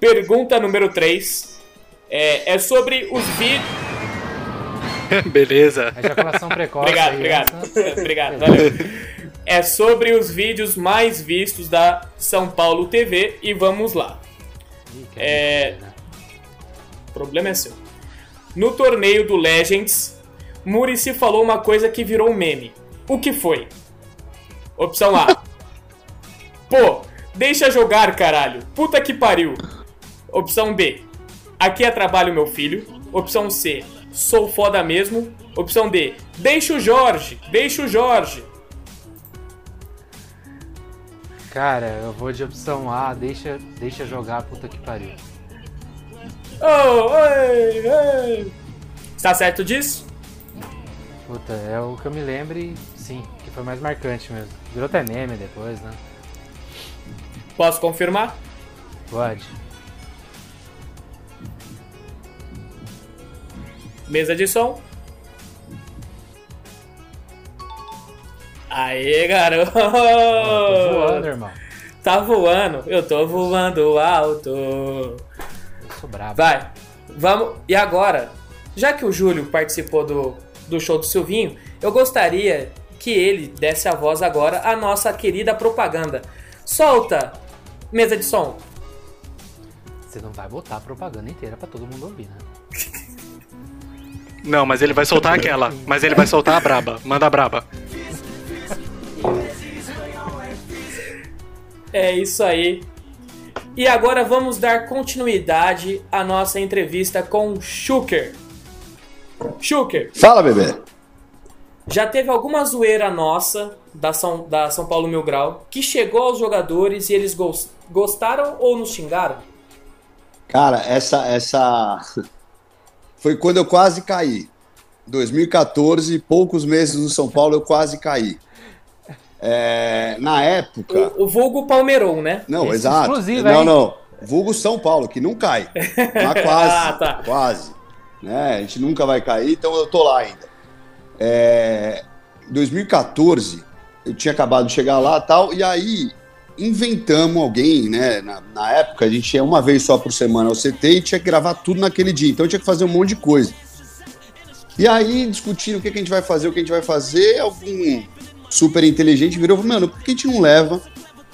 A: Pergunta número 3 é, é sobre os vídeos.
G: Beleza.
D: Ejaculação precoce.
A: Obrigado,
D: aí,
A: obrigado.
D: essa-
A: obrigado, valeu. É sobre os vídeos mais vistos da São Paulo TV e vamos lá. É. O problema é seu. No torneio do Legends, Murici falou uma coisa que virou meme. O que foi? Opção A. Pô, deixa jogar, caralho. Puta que pariu. Opção B. Aqui é trabalho, meu filho. Opção C. Sou foda mesmo. Opção D. Deixa o Jorge. Deixa o Jorge.
D: Cara, eu vou de opção A, deixa, deixa jogar, puta que pariu.
A: Oh, ei, ei. Está certo disso?
D: Puta, é o que eu me lembro e sim, que foi mais marcante mesmo. Virou até meme depois, né?
A: Posso confirmar?
D: Pode.
A: Mesa de som. Aê, garoto!
D: Tô voando, irmão.
A: Tá voando. Eu tô voando alto.
D: Eu sou brabo.
A: Vai. Vamos. E agora, já que o Júlio participou do, do show do Silvinho, eu gostaria que ele desse a voz agora à nossa querida propaganda. Solta, mesa de som.
D: Você não vai botar a propaganda inteira pra todo mundo ouvir, né?
G: Não, mas ele vai soltar aquela. Mas ele vai soltar a braba. Manda a braba.
A: É isso aí. E agora vamos dar continuidade à nossa entrevista com o Schuker. Schuker,
I: Fala, bebê.
A: já teve alguma zoeira nossa da São, da São Paulo Mil Grau que chegou aos jogadores e eles gos- gostaram ou nos xingaram?
I: Cara, essa, essa foi quando eu quase caí. 2014, poucos meses no São Paulo, eu quase caí. É, na época.
A: O, o vulgo Palmeirão, né?
I: Não,
D: Esse
I: exato.
D: exclusivo,
I: não,
D: hein?
I: não. Vulgo São Paulo, que não cai. Mas quase.
A: Ah, tá.
I: Quase. Né? A gente nunca vai cair, então eu tô lá ainda. É, 2014, eu tinha acabado de chegar lá e tal, e aí inventamos alguém, né? Na, na época, a gente ia uma vez só por semana ao CT e tinha que gravar tudo naquele dia. Então eu tinha que fazer um monte de coisa. E aí, discutindo o que, que a gente vai fazer, o que a gente vai fazer, algum super inteligente virou e falou, mano, por que a gente não leva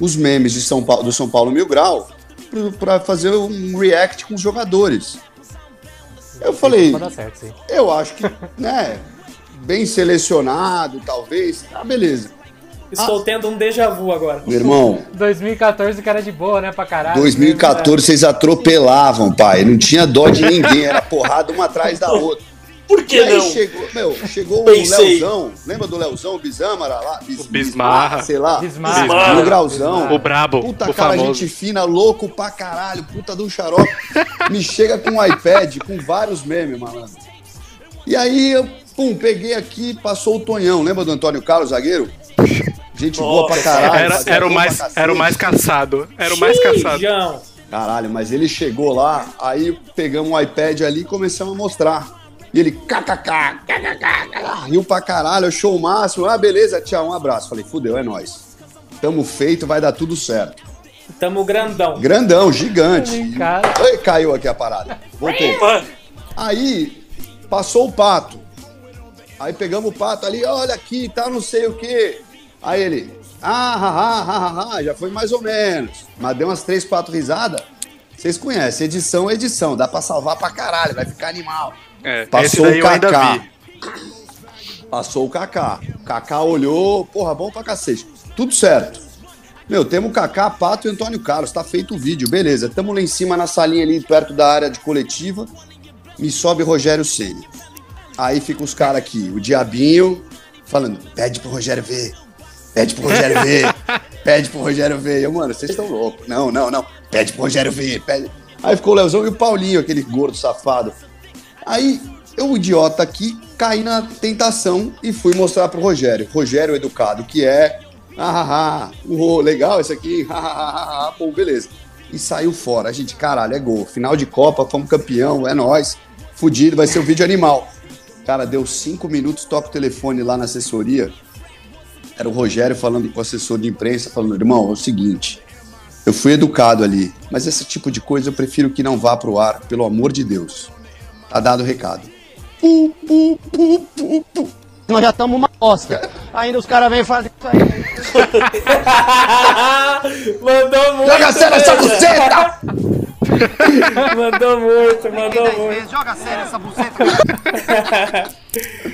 I: os memes de São Paulo, do São Paulo Mil Grau pra fazer um react com os jogadores? Eu falei,
D: certo,
I: eu acho que, né, bem selecionado, talvez, tá, beleza.
A: Estou tendo um déjà vu agora.
I: Meu irmão,
D: 2014 cara de boa, né, pra caralho.
I: 2014 vocês atropelavam, pai, não tinha dó de ninguém, era porrada uma atrás da outra.
F: Por que
I: E aí
F: não?
I: chegou, meu, chegou o. Leozão, lembra do Leozão, Bizâmara lá? Bis,
G: Bismarra.
I: sei lá.
D: Bismarra.
F: Bismarra.
I: No grauzão.
G: O brabo.
I: Puta
G: o
I: cara,
G: famoso.
I: gente fina, louco pra caralho, puta do xarope. Me chega com um iPad com vários memes, malandro. E aí eu, pum, peguei aqui, passou o Tonhão. Lembra do Antônio Carlos, zagueiro? Gente boa pra caralho.
G: Era, era, o mais, era o mais caçado. Era o mais caçado.
I: Caralho, mas ele chegou lá, aí pegamos o iPad ali e começamos a mostrar. E ele, kkk, kkk, riu pra caralho, show máximo. Ah, beleza, tchau, um abraço. Falei, fudeu, é nóis. Tamo feito, vai dar tudo certo.
A: Tamo grandão.
I: Grandão, gigante.
D: Cara.
I: Ai, caiu aqui a parada. Voltei. Aí, passou o pato. Aí pegamos o pato ali, olha aqui, tá não sei o quê. Aí ele, ah, ha, ha, ha, ha, já foi mais ou menos. Mas deu umas três, quatro risadas. Vocês conhecem, edição é edição, dá pra salvar pra caralho, vai ficar animal.
G: É,
I: Passou o Kaká. Passou o Kaká. O Kaká olhou, porra, bom pra cacete. Tudo certo. Meu, temos o Kaká, Pato e Antônio Carlos. Tá feito o vídeo, beleza. Tamo lá em cima na salinha ali, perto da área de coletiva. Me sobe Rogério Ceni. Aí fica os caras aqui, o Diabinho, falando, pede pro Rogério ver. Pede pro Rogério ver. Pede pro Rogério ver. Eu, mano, vocês estão loucos. Não, não, não. Pede pro Rogério ver. Pede. Aí ficou o Leozão e o Paulinho, aquele gordo safado. Aí eu, idiota aqui, caí na tentação e fui mostrar pro Rogério. Rogério educado que é. Ah, ah, ah, legal esse aqui. Ah, ah, ah, bom, beleza. E saiu fora. A gente, caralho, é gol. Final de Copa, fomos campeão, é nóis. Fudido, vai ser o vídeo animal. Cara, deu cinco minutos, toca o telefone lá na assessoria. Era o Rogério falando com o assessor de imprensa, falando, irmão, é o seguinte. Eu fui educado ali, mas esse tipo de coisa eu prefiro que não vá pro ar, pelo amor de Deus. Tá dado o recado. Pu, pu, pu, pu.
L: Nós já estamos uma bosta. Ainda os caras vêm fazer isso aí.
A: mandou muito.
L: Joga sério essa buceta!
A: mandou muito, mandou muito.
L: vezes, Joga sério essa buceta!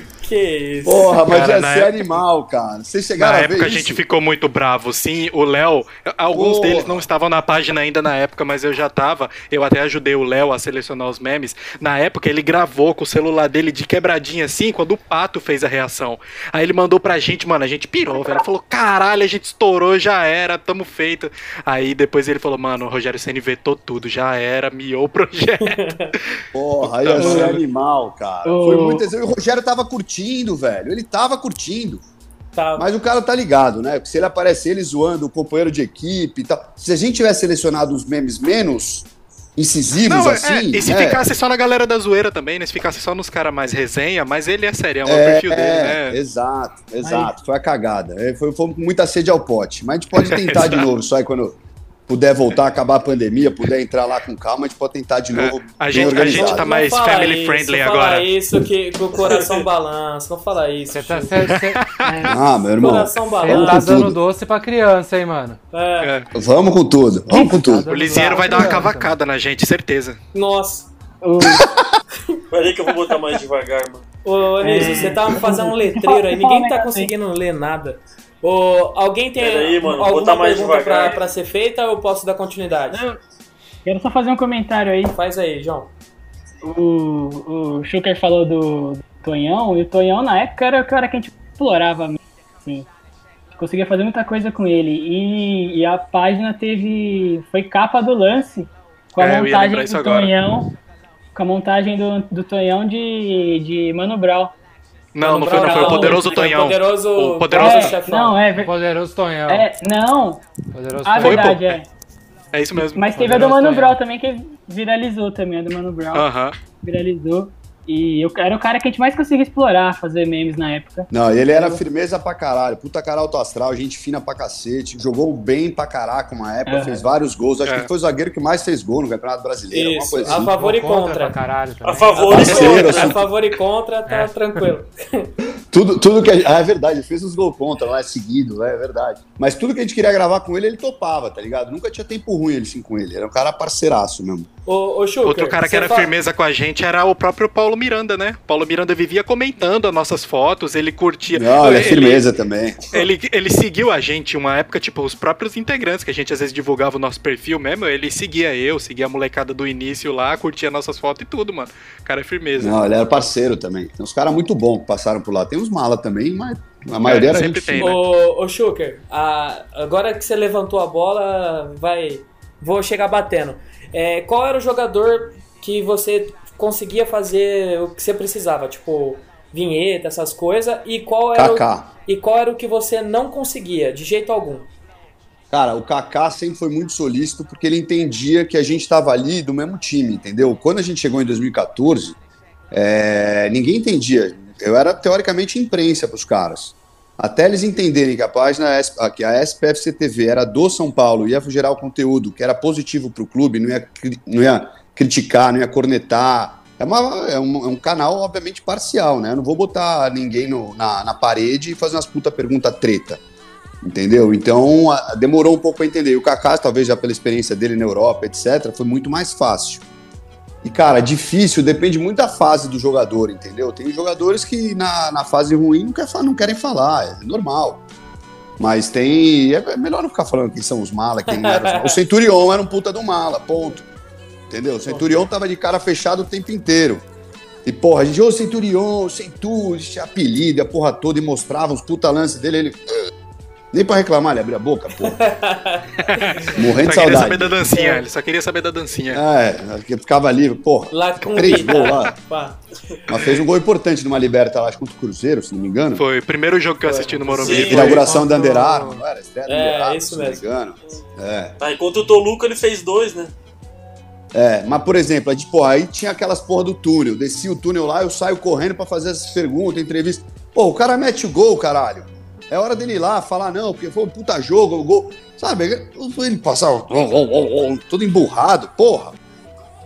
A: que isso.
I: Porra, mas
G: Cara,
I: ia
G: na
I: ser
G: época-
I: animal, cara. Vocês
G: Na
I: chegaram a ver
G: época a
I: isso?
G: gente ficou muito bravo, sim. O Léo, alguns
I: Porra.
G: deles não estavam na página ainda na época, mas eu já tava. Eu até ajudei o Léo a selecionar os memes. Na época ele gravou com o celular dele de quebradinha assim, quando o Pato fez a reação. Aí ele mandou pra gente, mano, a gente pirou, velho. Falou, caralho, a gente estourou, já era, tamo feito. Aí depois ele falou, mano, o Rogério Senna vetou tudo, já era, miou o projeto.
I: Porra, ia
G: Puta,
I: ser
G: mano.
I: animal, cara. Foi muito... E o Rogério tava curtindo, velho. Ele tava curtindo.
A: Tá.
I: Mas o cara tá ligado, né? Porque se ele aparecer ele zoando o companheiro de equipe e tal. Se a gente tivesse selecionado uns memes menos incisivos,
G: Não, é,
I: assim.
G: e se
I: né?
G: ficasse só na galera da zoeira também, né? Se ficasse só nos caras mais resenha, mas ele é sério, é o
I: É,
G: perfil dele,
I: é,
G: né?
I: exato, exato. Foi a cagada. É, Foi, foi com muita sede ao pote. Mas a gente pode tentar de novo, só aí quando puder voltar, acabar a pandemia, puder entrar lá com calma, a gente pode tentar de novo.
G: É, a
I: bem
G: gente- a gente tá mais
A: Não fala
G: family
A: isso,
G: friendly
A: não fala
G: agora.
A: isso que, que o coração balança. Não fala isso. Você
D: tá, cê, cê,
I: Ah, meu irmão.
A: Coração balança.
D: tá dando
I: tudo.
D: doce pra criança, hein, mano.
A: É.
I: Vamos com tudo, vamos com tudo.
G: O Lisieiro vai dar uma cavacada na gente, certeza.
A: Nossa.
F: Peraí que eu vou botar mais devagar, mano.
A: Ô, Anísio, você tá fazendo um letreiro aí, ninguém tá conseguindo ler nada. Ô, alguém tem
F: Pera aí, mano, vou
A: alguma
F: botar mais
A: pergunta pra, pra ser feita ou eu posso dar continuidade?
J: Quero só fazer um comentário aí.
A: Faz aí, João.
J: O, o Schuker falou do, do Tonhão, e o Tonhão na época era o cara que a gente explorava mesmo, assim. Conseguia fazer muita coisa com ele. E, e a página teve. Foi capa do lance com a
G: É, eu
J: montagem do
G: agora.
J: Tonhão. Com a montagem do, do Tonhão de, de Mano Brown.
G: Não, não foi, não, foi o Poderoso
A: Foi o
G: Tonhão.
A: Poderoso-
G: o Poderoso
J: é, não, é, ver-
D: Poderoso Tonhão.
J: é. Não,
D: Poderoso
J: a
D: Tonhão.
J: verdade é.
G: É isso mesmo.
J: Mas teve a do Mano. Brown também, que viralizou também, a do Mano Brown.
G: Aham.
J: Viralizou. E eu era o cara que a gente mais conseguia explorar, fazer memes na época.
I: Não, ele era firmeza pra caralho. Puta cara alto astral, gente fina pra cacete. Jogou bem pra caraca uma época,
J: Aham.
I: fez vários gols. Acho
G: É.
I: que ele foi o zagueiro que mais fez gol no Campeonato Brasileiro. alguma
A: Isso,
I: coisa
A: a
I: assim.
A: favor e
D: Contra
A: contra.
D: caralho.
F: A favor e contra.
A: A favor e contra, tá tranquilo.
I: Tudo, tudo que a, ah, é verdade, ele fez uns gols contra lá seguido, é verdade. Mas tudo que a gente queria gravar com ele, ele topava, tá ligado? Nunca tinha tempo ruim ele sim com ele. Era um cara parceiraço mesmo.
A: Ô, ô Schuker,
G: Outro cara que era
A: fala-
G: firmeza com a gente era o próprio Paulo Miranda, né? Paulo Miranda vivia comentando as nossas fotos, ele curtia.
I: Não, ele é firmeza também.
G: Ele, ele seguiu a gente uma época, tipo, os próprios integrantes, que a gente às vezes divulgava o nosso perfil mesmo, ele seguia eu, seguia a molecada do início lá, curtia nossas fotos e tudo, mano. O cara é firmeza.
I: Não, ele era parceiro também. Tem uns caras muito bons que passaram por lá. Tem uns mala também, mas a maioria era
G: sempre
I: gente
G: tem, né?
A: Ô, ô Schuker, a- agora que você levantou a bola, vai. Vou chegar batendo. É, qual era o jogador que você conseguia fazer o que você precisava? Tipo, vinheta, essas coisas. E qual era,
I: Kaká.
A: o, e qual era o que você não conseguia, de jeito algum?
I: Cara, o Kaká sempre foi muito solícito porque ele entendia que a gente estava ali do mesmo time, entendeu? Quando a gente chegou em 2014, é, ninguém entendia. Eu era teoricamente imprensa para os caras. Até eles entenderem que a página, que a SPFC TV era do São Paulo, ia gerar o conteúdo que era positivo para o clube, não ia, não ia criticar, não ia cornetar. É, uma, é, um, é um canal, obviamente, parcial, né? Eu não vou botar ninguém no, na, na parede e fazer umas puta pergunta treta. Entendeu? Então a, demorou um pouco para entender. E o Kaká, talvez já pela experiência dele na Europa, etc., foi muito mais fácil. E, cara, difícil, depende muito da fase do jogador, entendeu? Tem jogadores que na, na fase ruim não, quer, não querem falar, é normal. Mas tem. É melhor não ficar falando quem são os malas, quem não era. o Centurion era um puta do mala, ponto. Entendeu? O Centurion tava de cara fechada o tempo inteiro. E, porra, a gente, ô Centurion, Centurion, apelido, a porra toda, e mostrava os puta lances dele, ele. Nem pra reclamar, ele abria a boca, pô. Morrendo de saudade. Só queria
G: saber da dancinha, ele só queria saber da dancinha.
I: É, que ficava ali, porra. Lá com três gols lá. Mas fez um gol importante numa liberta lá, acho contra o Cruzeiro, se não me engano.
G: Foi o primeiro jogo que eu assisti no Morumbi. Sim,
I: Inauguração da Anderaro, não era?
A: É, isso mesmo. Se não me engano.
F: É. Tá, enquanto o Toluca ele fez dois, né?
I: É, mas por exemplo, a gente, porra, aí tinha aquelas porra do túnel. Desci o túnel lá, eu saio correndo para fazer essas perguntas, entrevistas. Pô, o cara mete o gol, caralho. É hora dele ir lá falar, não, porque foi um puta jogo, o gol. Sabe, ele passar todo emburrado, porra.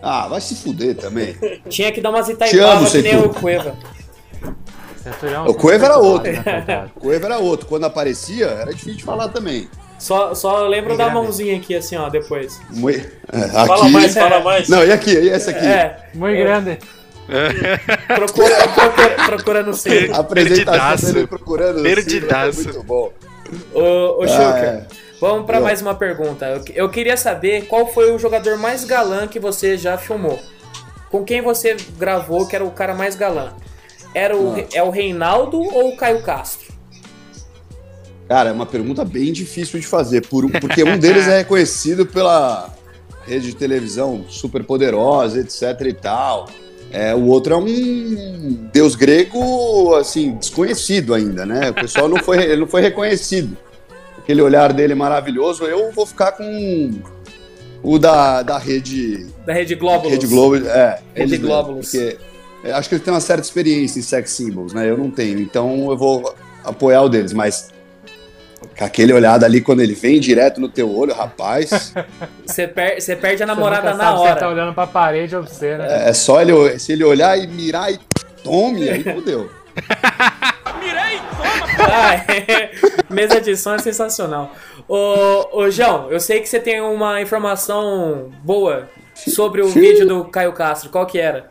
I: Ah, vai se fuder também.
A: Tinha que dar umas itaipavas que nem o Cueva.
I: O Cueva era outro. O Cueva era outro. Quando aparecia, era difícil de falar também.
A: Só, só lembro da mãozinha aqui, assim, ó, depois.
I: Muito...
F: É, aqui... Fala mais, fala mais.
I: Não, e aqui? E essa aqui?
A: É.
D: Muito grande.
A: Procura, procura, procura no centro.
I: Apresentação dele procurando
G: Perdidaço.
I: Muito bom.
A: Ô, ô Chuca, ah, é. vamos para mais uma pergunta. Eu, eu queria saber qual foi o jogador mais galã que você já filmou. Com quem você gravou que era o cara mais galã? Era o, é o Reinaldo ou o Caio Castro?
I: Cara, é uma pergunta bem difícil de fazer, por, porque um deles é reconhecido pela rede de televisão super poderosa, etc e tal. É, o outro é um deus grego, assim, desconhecido ainda, né? O pessoal não foi, ele não foi reconhecido. Aquele olhar dele maravilhoso. Eu vou ficar com o da, da rede...
A: Da rede Globulus.
I: Rede Globulus, é.
A: Rede Globulus.
I: Porque acho que ele tem uma certa experiência em sex symbols, né? Eu não tenho, então eu vou apoiar o deles, mas aquele olhado ali, quando ele vem direto no teu olho, rapaz.
A: Você per você perde a namorada na hora.
D: Você tá olhando pra parede ou você, né?
I: É, é só ele, se ele olhar e mirar e tome, aí fodeu.
A: Mirei, toma! Ah, é. Mesa de som é sensacional. Ô, ô, João, eu sei que você tem uma informação boa sobre o Sim. vídeo do Caio Castro. Qual que era?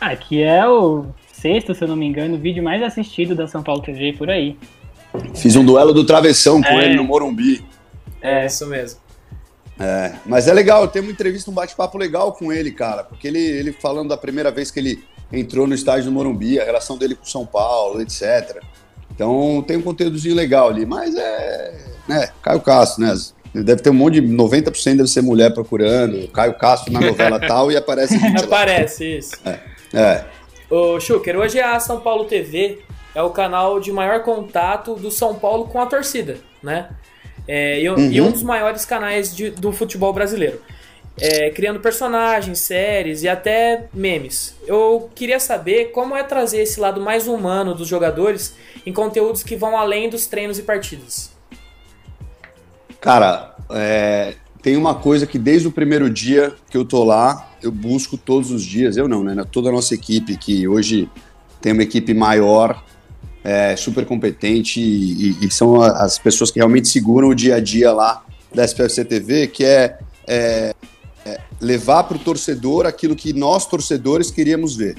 J: Ah, que é o sexto, se eu não me engano, o vídeo mais assistido da São Paulo TV por aí.
I: Fiz um duelo do travessão com é. ele no Morumbi.
A: É, isso mesmo.
I: É, mas é legal, tem uma entrevista, um bate-papo legal com ele, cara, porque ele, ele falando da primeira vez que ele entrou no estádio do Morumbi, a relação dele com São Paulo, etc. Então tem um conteúdozinho legal ali, mas é. né, Caio Castro, né? Deve ter um monte de. 90% deve ser mulher procurando, Caio Castro na novela tal e aparece.
A: aparece, isso.
I: É. é.
A: Ô, Schuker, hoje a São Paulo TV é o canal de maior contato do São Paulo com a torcida, né? É, e, uhum. e, um dos maiores canais de, do futebol brasileiro. É, criando personagens, séries e até memes. Eu queria saber como é trazer esse lado mais humano dos jogadores em conteúdos que vão além dos treinos e partidas.
I: Cara, é, tem uma coisa que desde o primeiro dia que eu tô lá, eu busco todos os dias, eu não, né? Toda a nossa equipe, que hoje tem uma equipe maior, é, super competente e, e, são as pessoas que realmente seguram o dia a dia lá da SPFC TV, que é, é, é levar para o torcedor aquilo que nós, torcedores, queríamos ver.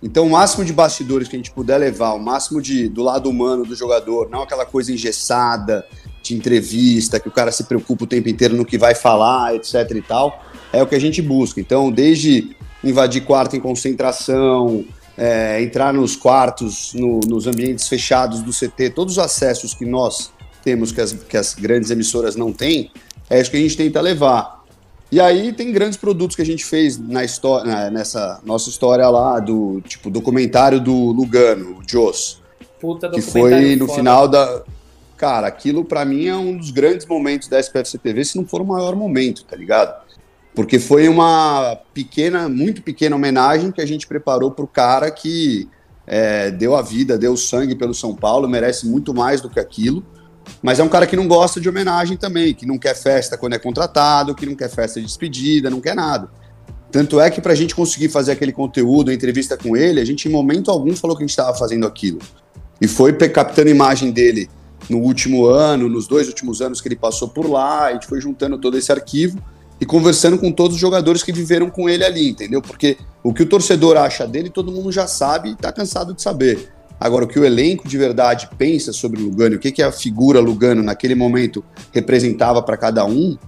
I: Então, o máximo de bastidores que a gente puder levar, o máximo de, do lado humano do jogador, não aquela coisa engessada de entrevista, que o cara se preocupa o tempo inteiro no que vai falar, etc e tal, é o que a gente busca. Então, desde invadir quarto em concentração, é, entrar nos quartos, no, nos ambientes fechados do CT, todos os acessos que nós temos, que as, que as grandes emissoras não têm, é isso que a gente tenta levar. E aí tem grandes produtos que a gente fez na história, nessa nossa história lá, do tipo documentário do Lugano, o Jos.
A: Puta
I: que foi no foda. final da. Cara, aquilo para mim é um dos grandes momentos da SPFC TV, se não for o maior momento, tá ligado? Porque foi uma pequena, muito pequena homenagem que a gente preparou para o cara que é, deu a vida, deu sangue pelo São Paulo, merece muito mais do que aquilo. Mas é um cara que não gosta de homenagem também, que não quer festa quando é contratado, que não quer festa de despedida, não quer nada. Tanto é que para a gente conseguir fazer aquele conteúdo, a entrevista com ele, a gente em momento algum falou que a gente estava fazendo aquilo. E foi captando a imagem dele no último ano, nos dois últimos anos que ele passou por lá, a gente foi juntando todo esse arquivo e conversando com todos os jogadores que viveram com ele ali, entendeu? Porque o que o torcedor acha dele, todo mundo já sabe e está cansado de saber. Agora, o que o elenco de verdade pensa sobre Lugano, o que, que a figura Lugano naquele momento representava para cada um,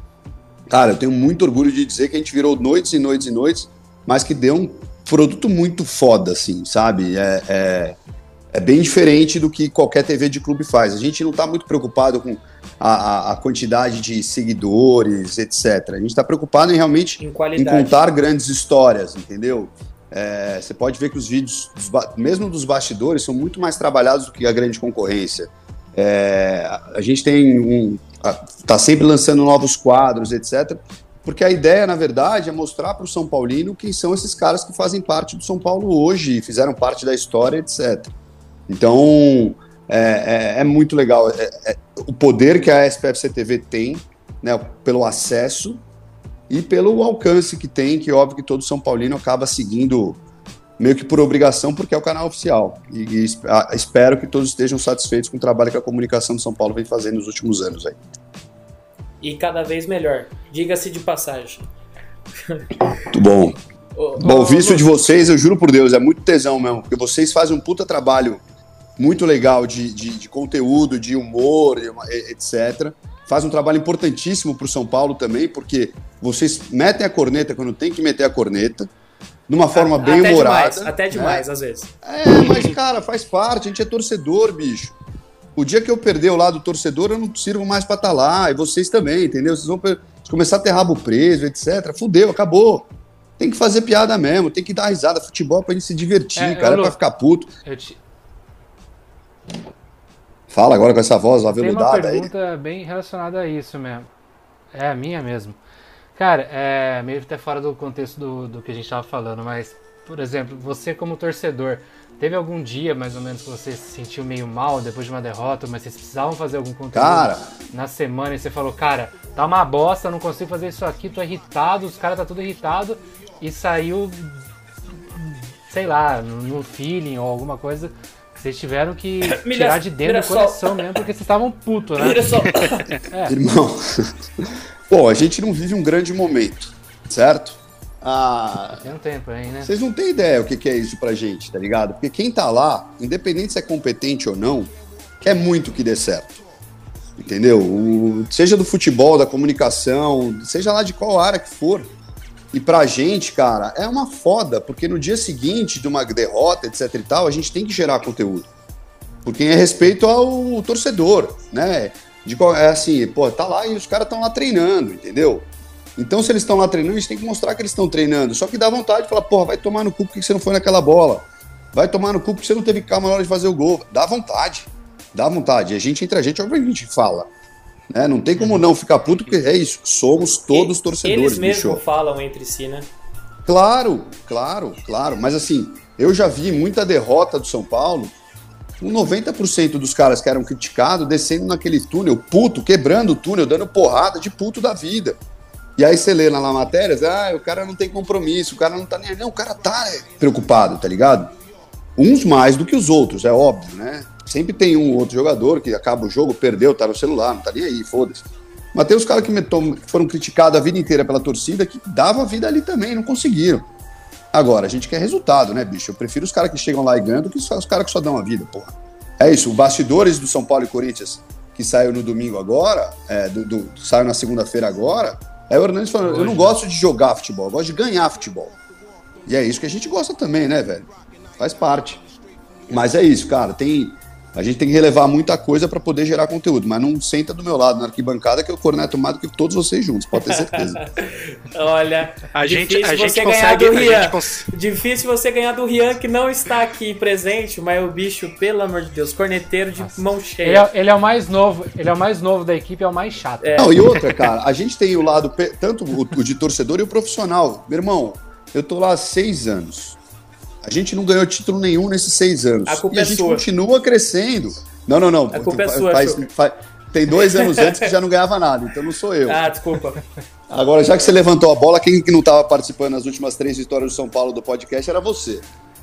I: cara, eu tenho muito orgulho de dizer que a gente virou noites e noites e noites, mas que deu um produto muito foda, assim, sabe? É, é, é bem diferente do que qualquer TV de clube faz. A gente não está muito preocupado com a, a, quantidade de seguidores, etc. A gente está preocupado em realmente em, em, contar grandes histórias, entendeu? É, você pode ver que os vídeos, dos, mesmo dos bastidores, são muito mais trabalhados do que a grande concorrência. É, a gente tem um, está sempre lançando novos quadros, etc. Porque a ideia, na verdade, é mostrar para o São Paulino quem são esses caras que fazem parte do São Paulo hoje, fizeram parte da história, etc. Então, é, é, é muito legal. É, é, o poder que a SPFC TV tem, né, pelo acesso e pelo alcance que tem, que óbvio que todo São Paulino acaba seguindo meio que por obrigação, porque é o canal oficial. E, e espero que todos estejam satisfeitos com o trabalho que a comunicação de São Paulo vem fazendo nos últimos anos aí.
A: E cada vez melhor. Diga-se de passagem.
I: Muito bom. bom, visto de vocês, eu juro por Deus, é muito tesão mesmo, porque vocês fazem um puta trabalho muito legal de, de, de conteúdo, de humor, etc. Faz um trabalho importantíssimo para o São Paulo também, porque vocês metem a corneta quando tem que meter a corneta, de uma forma bem
A: até
I: humorada.
A: Demais, até demais, né? às vezes.
I: É, mas, cara, faz parte, a gente é torcedor, bicho. O dia que eu perder o lado torcedor, eu não sirvo mais para estar tá lá, e vocês também, entendeu? Vocês vão começar a ter rabo preso, etc. Fudeu, acabou. Tem que fazer piada mesmo, tem que dar risada. Futebol é pra gente se divertir, é, cara, é pra ficar puto. Eu te, Fala agora com essa voz aveludada
D: aí. Tem uma pergunta aí. bem relacionada a isso mesmo. É a minha mesmo. Cara, é meio até fora do contexto do, do que a gente estava falando, mas, por exemplo, você como torcedor, teve algum dia mais ou menos que você se sentiu meio mal depois de uma derrota, mas vocês precisavam fazer algum conteúdo
I: cara.
D: na semana e você falou, cara, tá uma bosta, não consigo fazer isso aqui, tô irritado, os caras tá tudo irritado e saiu, sei lá, no feeling ou alguma coisa vocês tiveram que tirar de dentro do coração mesmo, porque vocês estavam putos, né?
I: é. Irmão, pô, a gente não vive um grande momento, certo?
D: Ah, Tem um tempo aí, né?
I: Vocês não têm ideia o que é isso pra gente, tá ligado? Porque quem tá lá, independente se é competente ou não, quer muito que dê certo. Entendeu? O, seja do futebol, da comunicação, seja lá de qual área que for. E pra gente, cara, é uma foda, porque no dia seguinte de uma derrota, etc e tal, a gente tem que gerar conteúdo. Porque é respeito ao torcedor, né? De, é assim, pô, tá lá e os caras estão lá treinando, entendeu? Então, se eles estão lá treinando, a gente tem que mostrar que eles estão treinando. Só que dá vontade de falar, porra, vai tomar no cu porque você não foi naquela bola. Vai tomar no cu porque você não teve calma na hora de fazer o gol. Dá vontade. Dá vontade. A gente, entre a gente, obviamente, fala. Né? Não tem como não ficar puto, porque é isso. Somos todos e, torcedores.
A: Eles mesmo bicho. falam entre si, né?
I: Claro, claro, claro. Mas assim, eu já vi muita derrota do São Paulo com 90% dos caras que eram criticados descendo naquele túnel, puto, quebrando o túnel, dando porrada de puto da vida. E aí você lê lá na matéria, ah, o cara não tem compromisso, o cara não tá nem. Não, o cara tá preocupado, tá ligado? Uns mais do que os outros, é óbvio, né? Sempre tem um outro jogador que acaba o jogo, perdeu, tá no celular, não tá nem aí, foda-se. Mas tem os caras que, que foram criticados a vida inteira pela torcida que davam a vida ali também, não conseguiram. Agora, a gente quer resultado, né, bicho? Eu prefiro os caras que chegam lá e ganham do que os caras que só dão a vida, porra. É isso, o bastidores do São Paulo e Corinthians, que saiu no domingo agora, é, do, do, saiu na segunda-feira agora, é o Hernandes falando, eu não gosto de jogar futebol, eu gosto de ganhar futebol. E é isso que a gente gosta também, né, velho? Faz parte. Mas é isso, cara, tem A gente tem que relevar muita coisa para poder gerar conteúdo, mas não senta do meu lado na arquibancada que eu corneto mais do que todos vocês juntos, pode ter certeza.
A: Olha,
G: A gente-
A: difícil
G: a gente
A: você
G: consegue- a
A: Rian.
G: gente cons-
A: Difícil você ganhar do Rian que não está aqui presente, mas o bicho, pelo amor de Deus, corneteiro de mão
D: Ele
A: cheia.
D: é, ele é o mais novo, ele é o mais novo da equipe, é o mais chato.
I: Não, e outra, cara, a gente tem o lado, tanto o, o de torcedor e o profissional. Meu irmão, eu tô lá há seis anos. A gente não ganhou título nenhum nesses seis anos.
A: A culpa
I: e a
A: é
I: gente
A: sua.
I: continua crescendo. Não, não, não.
A: A culpa é
I: Fa-
A: sua,
I: faz-
A: Chuca.
I: fa- tem dois anos antes que já não ganhava nada, então não sou eu.
A: Ah, desculpa.
I: Agora, já que você levantou a bola, quem que não estava participando nas últimas três vitórias do São Paulo do podcast era você.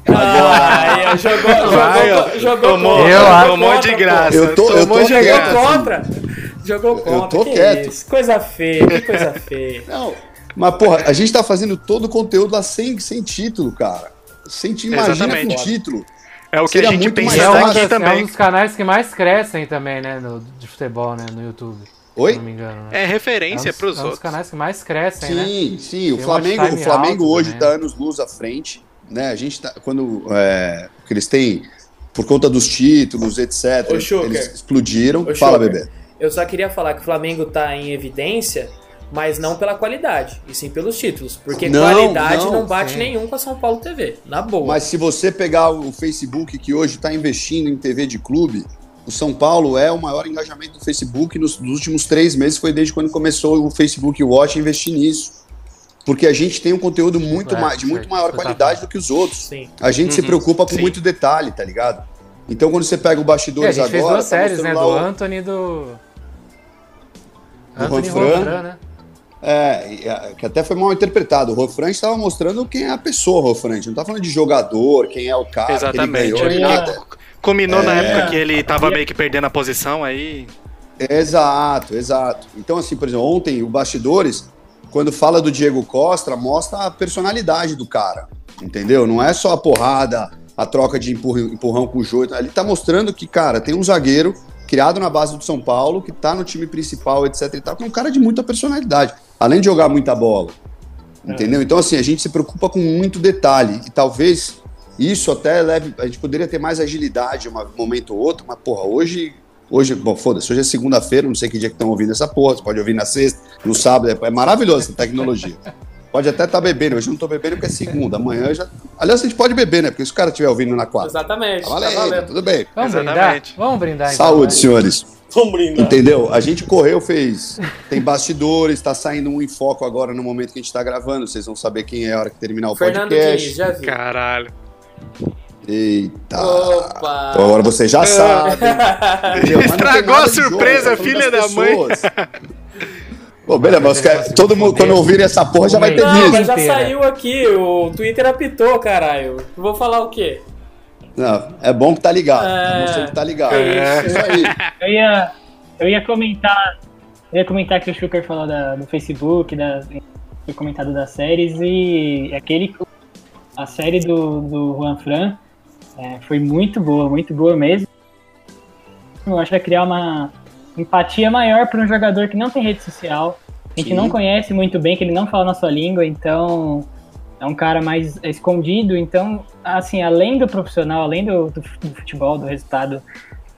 A: Ah, aí, jogou, jogou,
G: Vai, ó.
A: jogou
G: Tomou- eu
A: jogou
G: tomou
A: contra,
G: de graça.
I: Eu tô, eu
G: Tomou
I: tô
G: de
A: Jogou
I: quieto. assim.
A: contra. Jogou contra.
I: tô
A: que
I: quieto.
A: Isso? Coisa feia, que coisa feia.
I: Não, mas, porra, a gente tá fazendo todo o conteúdo lá sem, sem título, cara. Sem te imagina com título.
G: É o que
I: Seria
G: a gente pensa
I: mais
D: É um,
G: aqui
D: dos, é um
G: também.
D: dos canais que mais crescem também, né? no- de futebol, né? No YouTube.
I: Oi?
D: Se não me engano. Né?
G: É referência
D: é um, dos-
G: pros
D: é um dos
G: outros.
D: canais que mais crescem, né?
I: Sim, sim. O Flamengo, o Flamengo hoje
D: também,
I: tá anos luz à frente. Né? A gente tá. Quando. É, que eles têm. Por conta dos títulos, etc.
A: Ô,
I: eles explodiram.
A: Ô,
I: Fala, bebê.
A: Eu só queria falar que o Flamengo tá em evidência, mas não pela qualidade, e sim pelos títulos. Porque
I: Não,
A: qualidade não,
I: não,
A: bate
D: sim.
A: nenhum com a São Paulo TV. Na boa.
I: Mas se você pegar o Facebook, que hoje está investindo em TV de clube, o São Paulo é o maior engajamento do Facebook nos, nos últimos três meses, foi desde quando começou o Facebook Watch a investir nisso. Porque a gente tem um conteúdo muito
D: É,
I: mais, de muito
D: foi-
I: maior
D: foi
I: qualidade do que os outros.
A: Sim.
I: A gente se
G: Uhum,
I: preocupa com
G: sim.
I: muito detalhe, tá ligado? Então quando você pega o
D: E a
I: bastidores
D: gente fez
I: agora,
D: duas
I: tá
D: séries, né? Do
I: o-
D: Anthony e do.
I: Do
D: Anthony
I: Juan Fran.
D: Né?
I: É, que até foi mal interpretado. O Rofran estava mostrando quem é a pessoa, o Rofran. Não tá falando de jogador, quem é o cara,
G: Exatamente.
I: que ele ganhou, nada.
G: Combinou na
I: É.
G: época que ele tava meio que perdendo a posição, aí.
I: Exato, exato. Então, assim, por exemplo, ontem o Bastidores, quando fala do Diego Costa, mostra a personalidade do cara, entendeu? Não é só a porrada, a troca de empurrão com o Jô. Ele tá mostrando que, cara, tem um zagueiro criado na base do São Paulo, que tá no time principal, etc e tal, que é um cara de muita personalidade, além de jogar muita bola. Entendeu? Então, assim, a gente se preocupa com muito detalhe. E talvez isso até leve. A gente poderia ter mais agilidade em um momento ou outro, mas, porra, hoje. Hoje, bom, foda-se, hoje é segunda-feira, não sei que dia que estão ouvindo essa porra. Você pode ouvir na sexta, no sábado. É, é maravilhoso essa tecnologia. Pode até estar bebendo. Hoje eu não tô bebendo porque é segunda. Amanhã já. Aliás, a gente pode beber, né? Porque se o cara estiver ouvindo na quarta.
A: Exatamente.
I: Tá
A: Tá
I: valendo,
A: valendo.
I: tudo bem.
D: Vamos
G: Exatamente.
D: brindar? Vamos brindar então.
I: Saúde,
D: né?
I: senhores.
F: Vamos brindar.
I: Entendeu? A gente correu, fez. Tem bastidores, tá saindo um em foco agora no momento que a gente tá gravando. Vocês vão saber quem é a hora que terminar o
A: Fernando
I: podcast.
A: Diniz, já vi.
G: Caralho.
I: Eita.
A: Opa!
I: Então agora você já sabe.
G: Estragou a
I: jogo,
G: surpresa,
I: falando
G: filha da mãe.
I: pessoas. Pô, beleza, mas os caras- todo mundo, quando ouvirem essa porra, já vai ter
A: Não,
I: visto.
A: mas já saiu aqui, o Twitter apitou, caralho. Vou falar o quê?
I: Não, é bom que tá ligado. Tá
A: É.
I: que tá ligado.
A: É.
I: Isso aí.
J: Eu ia, eu ia comentar. Eu ia comentar que o Schuker falou da- do Facebook, da, foi comentado das séries, e aquele. A série do, do Juan Fran é, foi muito boa, muito boa mesmo. Eu acho que vai criar uma empatia maior para um jogador que não tem rede social, a gente
I: Sim.
J: não conhece muito bem, que ele não fala a nossa língua, então é um cara mais escondido. Então, assim, além do profissional, além do, do futebol, do resultado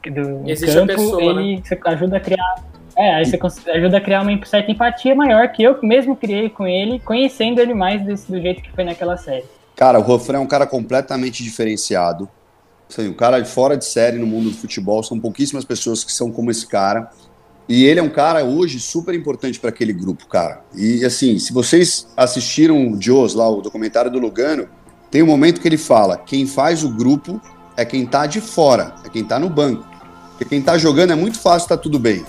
J: do
A: Existe
J: campo,
A: pessoa,
J: ele você ajuda a criar. É, aí você ajuda a criar uma certa empatia maior que eu mesmo criei com ele, conhecendo ele mais desse, do jeito que foi naquela série.
I: Cara, o Rofran é um cara completamente diferenciado. Assim, um cara fora de série no mundo do futebol. São pouquíssimas pessoas que são como esse cara. E ele é um cara hoje super importante para aquele grupo, cara. E assim, se vocês assistiram o Joes lá, o documentário do Lugano, tem um momento que ele fala: quem faz o grupo é quem tá de fora, é quem tá no banco. Porque quem tá jogando é muito fácil, tá tudo bem.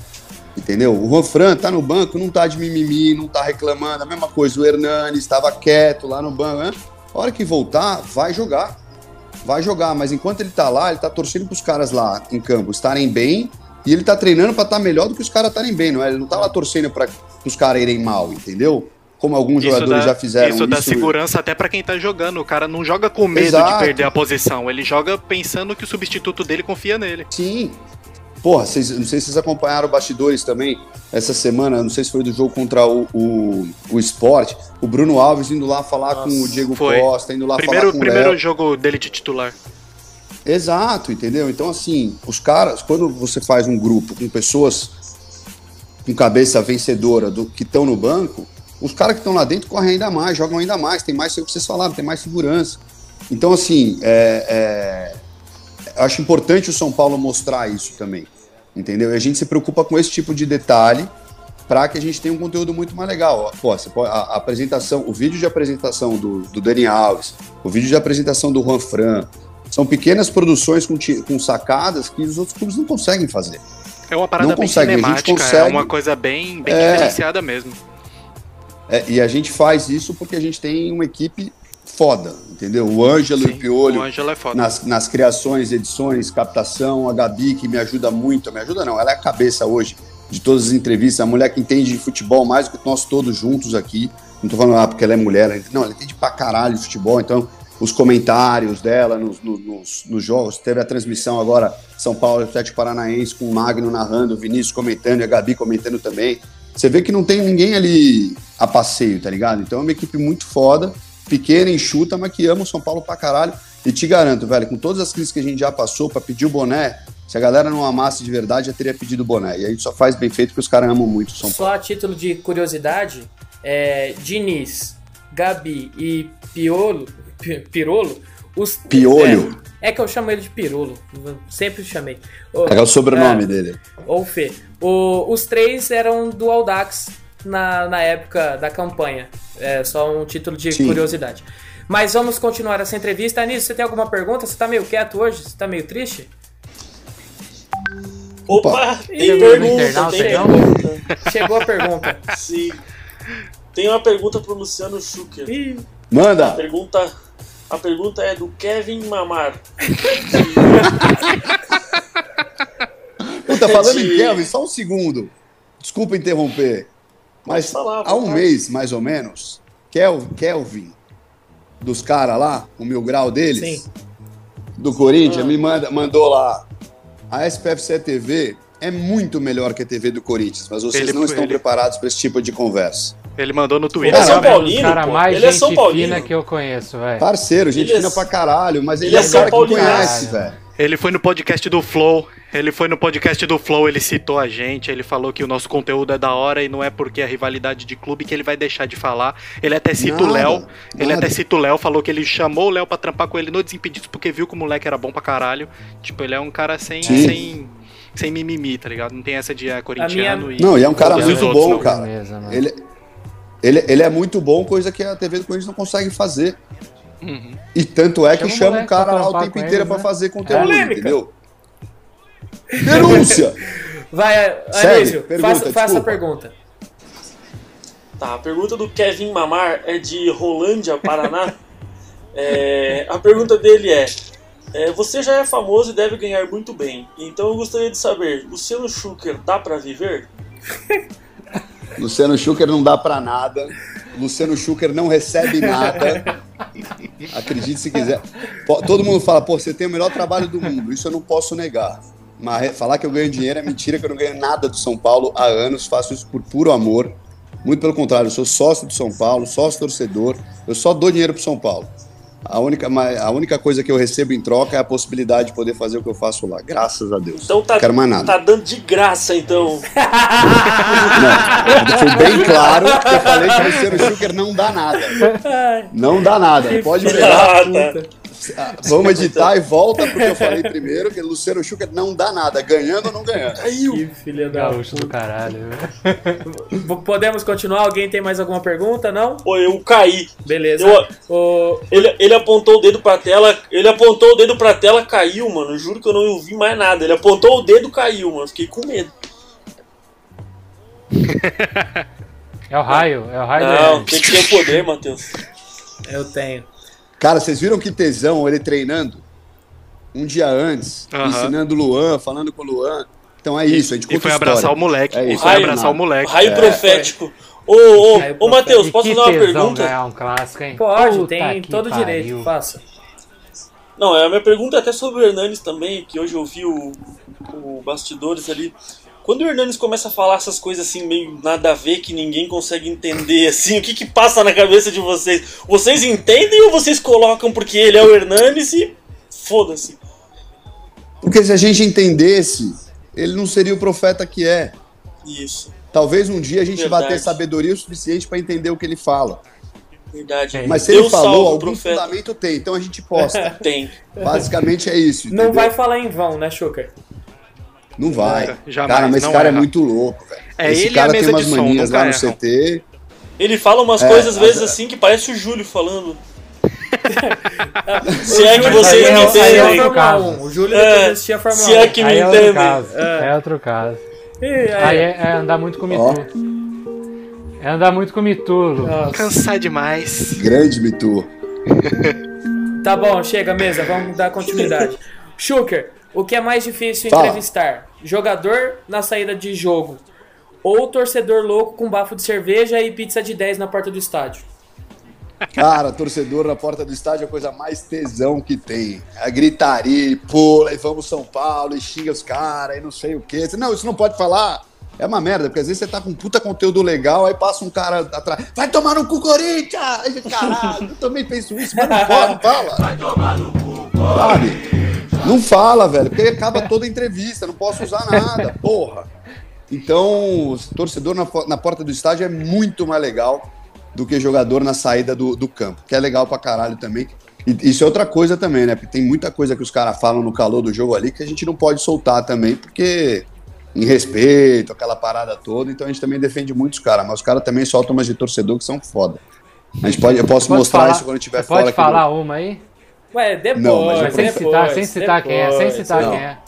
I: Entendeu? O Juan Fran tá no banco, não tá de mimimi, não tá reclamando. A mesma coisa, o Hernani estava quieto lá no banco. Né? A hora que voltar, vai jogar. Vai jogar, mas enquanto ele tá lá, ele tá torcendo pros caras lá em campo estarem bem e ele tá treinando pra estar melhor do que os caras estarem bem, não é? Ele não tá lá torcendo para os caras irem mal, entendeu? Como alguns
G: Isso
I: jogadores
G: dá-
I: já fizeram
G: Isso dá segurança até pra quem tá jogando. O cara não joga com medo
I: Exato.
G: de perder a posição. Ele joga pensando que o substituto dele confia nele.
I: Sim. Porra, vocês, não sei se vocês acompanharam bastidores também essa semana, não sei se foi do jogo contra o, o, o Sport, o Bruno Alves indo lá falar com o Diego
G: Foi.
I: Costa, indo lá
G: Primeiro,
I: falar com o
G: primeiro
I: Léo.
G: jogo dele de titular.
I: Exato, entendeu? Então, assim, os caras, quando você faz um grupo com pessoas com cabeça vencedora do que estão no banco, os caras que estão lá dentro correm ainda mais, jogam ainda mais, tem mais, sei o que vocês falaram, tem mais segurança. Então, assim, é, é, acho importante o São Paulo mostrar isso também, entendeu? E a gente se preocupa com esse tipo de detalhe para que a gente tenha um conteúdo muito mais legal. Pô, pode, a, a, apresentação, o vídeo de apresentação do, do Dani Alves, o vídeo de apresentação do Juan Fran, são pequenas produções com, com sacadas que os outros clubes não conseguem fazer.
G: É uma parada
I: não
G: bem
I: consegue,
G: cinemática,
I: consegue,
G: é uma coisa bem, bem
I: É.
G: diferenciada mesmo.
I: É, e a gente faz isso porque a gente tem uma equipe foda, entendeu? O Ângelo e o Piolho
G: o Ângelo é foda.
I: nas, nas criações, edições, captação, a Gabi que me ajuda muito, me ajuda não, ela é a cabeça hoje de todas as entrevistas, a mulher que entende de futebol mais do que nós todos juntos aqui. Não tô falando ah, porque ela é mulher, ela- não, ela entende pra caralho de futebol, então os comentários dela nos, no- nos, nos jogos, teve a transmissão agora São Paulo Atlético Paranaense com o Magno narrando, o Vinícius comentando e a Gabi comentando também. Você vê que não tem ninguém ali a passeio, tá ligado? Então é uma equipe muito foda, pequena, enxuta, mas que ama o São Paulo pra caralho. E te garanto, velho, com todas as crises que a gente já passou pra pedir o boné, se a galera não amasse de verdade, já teria pedido o boné. E aí só faz bem feito porque os caras amam muito o São Paulo.
A: Só a título de curiosidade, é, Diniz, Gabi e Piolo, Pi- Pirolo, os
I: Piolho.
A: É, é que eu chamo ele de Pirolo, sempre chamei. O-
I: É o sobrenome
A: é,
I: dele.
A: Ou Fê. O- os três eram do Audax na, na época da campanha. É só um título de
I: Sim.
A: curiosidade. Mas vamos continuar essa entrevista. Anísio, você tem alguma pergunta? Você tá meio quieto hoje? Você tá meio triste?
F: Opa,
A: Ih,
F: tem pergunta, tem
A: então?
F: pergunta.
A: Chegou a pergunta.
F: Sim. Tem uma pergunta pro Luciano Schucker.
I: Manda.
F: A pergunta, a pergunta é do Kevin Mamar.
I: Puta, falando em
F: De-
I: Kelvin, só um segundo. Desculpa interromper. Mas
F: falar,
I: há um mês, mais ou menos, Kel, Kelvin, dos caras lá, o mil grau deles, do Corinthians,
F: Ah.
I: me manda, mandou lá. A SPFC TV é muito melhor que a TV do Corinthians, mas vocês
G: Ele-
I: não estão
G: ele-
I: preparados para esse tipo de conversa.
G: Ele mandou no
F: Ele
G: Twitter.
F: é São Paulino,
D: o cara
F: pô.
D: mais
F: Ele é
D: gente
F: São Paulino.
D: fina que eu conheço, velho.
I: Parceiro, gente
F: Ele é-
I: fina pra caralho, mas ele,
F: ele
I: é
F: é
I: um
F: São
I: cara que
F: Paulino.
I: conhece, velho.
G: Ele foi no podcast do Flow. Ele foi no podcast do Flow, ele citou a gente, ele falou que o nosso conteúdo é da hora e não é porque é rivalidade de clube que ele vai deixar de falar. Ele até cita o Léo. Ele até cita o Léo, falou que ele chamou o Léo pra trampar com ele no Desimpedidos porque viu que o moleque era bom pra caralho. Tipo, ele é um cara sem
I: Sim.
G: sem sem mimimi, tá ligado? Não tem essa de é, corintiano e
I: Não, e é um cara muito
G: outros,
I: bom,
G: não.
I: cara.
D: Beleza, mano.
I: Ele, ele, ele é muito bom, coisa que a TV do Corinthians não consegue fazer.
G: Uhum.
I: E tanto é que
D: Chama o
I: chama o cara lá o tempo inteiro
D: né?
I: fazer conteúdo,
A: Polêmica.
I: entendeu? Denúncia!
A: Vai,
I: pergunta,
A: faça, faça a pergunta.
F: Tá, a pergunta do Kevin Mamar é de Rolândia, Paraná. É, a pergunta dele é, é, Você já é famoso e deve ganhar muito bem. Então eu gostaria de saber: Luciano Schucker dá pra viver?
I: Luciano Schucker não dá pra nada. Luciano Schucker não recebe nada. Acredite se quiser. Todo mundo fala, pô, você tem o melhor trabalho do mundo. Isso eu não posso negar. Mas falar que eu ganho dinheiro é mentira, que eu não ganho nada do São Paulo há anos. Faço isso por puro amor. Muito pelo contrário, eu sou sócio do São Paulo, sócio torcedor. Eu só dou dinheiro pro São Paulo. A única, a única coisa que eu recebo em troca é a possibilidade de poder fazer o que eu faço lá. Graças a Deus.
F: Então tá,
I: quero mais nada.
F: tá dando de graça, então.
I: Não, foi bem claro que eu falei que o Luciano Schucker não dá nada. Não dá nada. Pode pegar. Ah, Vamos editar e volta porque eu falei primeiro que o Luciano Schucker não dá nada, ganhando ou não ganhando.
A: Que filha da
D: Gaúcho do caralho.
A: V- Podemos continuar? Alguém tem mais alguma pergunta? Não?
F: Pô, eu caí.
A: Beleza.
F: Eu-
A: O-
F: Ele, ele apontou o dedo pra tela, ele apontou o dedo pra tela, caiu, mano. Juro que eu não ouvi mais nada. Ele apontou o dedo, caiu, mano. Fiquei com medo.
D: É o raio, é o raio
F: Não, tem que ter poder, Matheus.
A: Eu tenho.
I: Cara, vocês viram que tesão ele treinando um dia antes,
G: Aham.
I: ensinando o Luan, falando com o Luan. Então é isso, a gente
G: E foi
I: história.
G: abraçar o moleque.
I: É
G: e
I: isso.
G: foi
F: Raio,
G: abraçar o moleque.
F: Raio
I: É.
F: profético. Ô, ô, ô, Matheus, posso fazer uma
D: tesão
F: pergunta?
D: ganhar um clássico, hein?
A: Pode,
D: Puta
A: tem todo
D: pariu.
A: direito. Faça.
F: Não, é a minha pergunta é até sobre o Hernanes também, que hoje eu vi o, o bastidores ali. Quando o Hernanes começa a falar essas coisas assim, meio nada a ver, que ninguém consegue entender, assim, o que que passa na cabeça de vocês? Vocês entendem ou vocês colocam porque ele é o Hernanes e foda-se?
I: Porque se a gente entendesse, ele não seria o profeta que é.
F: Isso.
I: Talvez um dia a gente vá ter
F: Verdade.
I: sabedoria o suficiente para entender o que ele fala.
F: Verdade.
I: Mas se
F: Deus
I: ele falou, algum
F: profeta.
I: fundamento tem, então a gente posta.
F: Tem.
I: Basicamente é isso.
A: Não
I: entendeu?
A: vai falar em vão, né, Chucker?
I: Não vai.
G: É, jamais,
I: cara, mas esse cara é muito louco, velho.
G: É
I: esse
G: ele e a
I: cara
G: mesa
I: tem umas
G: de som,
I: manias
G: nunca
I: lá no
G: erram.
I: CT.
F: Ele fala umas
I: É,
F: coisas às vezes
I: mas-
F: assim que parece o Júlio falando. Se é que vocês
A: aí
F: me
A: é- aí é
F: entendem.
A: outro caso. O Júlio
F: É,
A: assistia a Fórmula
F: Se é
A: 1.
F: que me
D: Aí é outro
F: entendem.
D: caso.
A: É.
D: É outro caso.
A: Ih, aí-
D: é, é andar muito com. Mitu. É andar muito com Mitulo.
G: Cansar demais.
I: Grande Mitu.
A: Tá bom, chega, mesa, vamos dar continuidade. Schuker, o que é mais difícil
I: Fala.
A: entrevistar? Jogador na saída de jogo ou torcedor louco com bafo de cerveja e pizza de 10 na porta do estádio?
I: Cara, torcedor na porta do estádio é a coisa mais tesão que tem. A gritaria, pula, e vamos São Paulo, e xinga os caras, e não sei o quê. Não, isso não pode falar. É uma merda, porque às vezes você tá com um puta conteúdo legal, aí passa um cara atrás. Vai tomar no cu, Corinthians! Caralho, eu também penso isso, mas não pode, não fala. Vai tomar no cu, Sabe? Não fala, velho, porque acaba toda a entrevista, não posso usar nada, porra. Então, torcedor na, na porta do estádio é muito mais legal do que jogador na saída do, do campo, que é legal pra caralho também. E isso é outra coisa também, né? Porque tem muita coisa que os caras falam no calor do jogo ali que a gente não pode soltar também, porque em respeito, aquela parada toda, então a gente também defende muitos caras, mas os caras também soltam umas de torcedor que são foda. A gente pode, eu posso
D: Pode
I: mostrar
D: falar-
I: isso quando eu
D: você
I: fora
D: Pode
I: aqui
D: falar
I: do-
D: uma aí?
A: Ué, depois,
I: Não, mas
D: Sem
A: depois,
D: citar, sem citar quem é, sem
A: depois,
D: citar
I: Não.
D: quem é.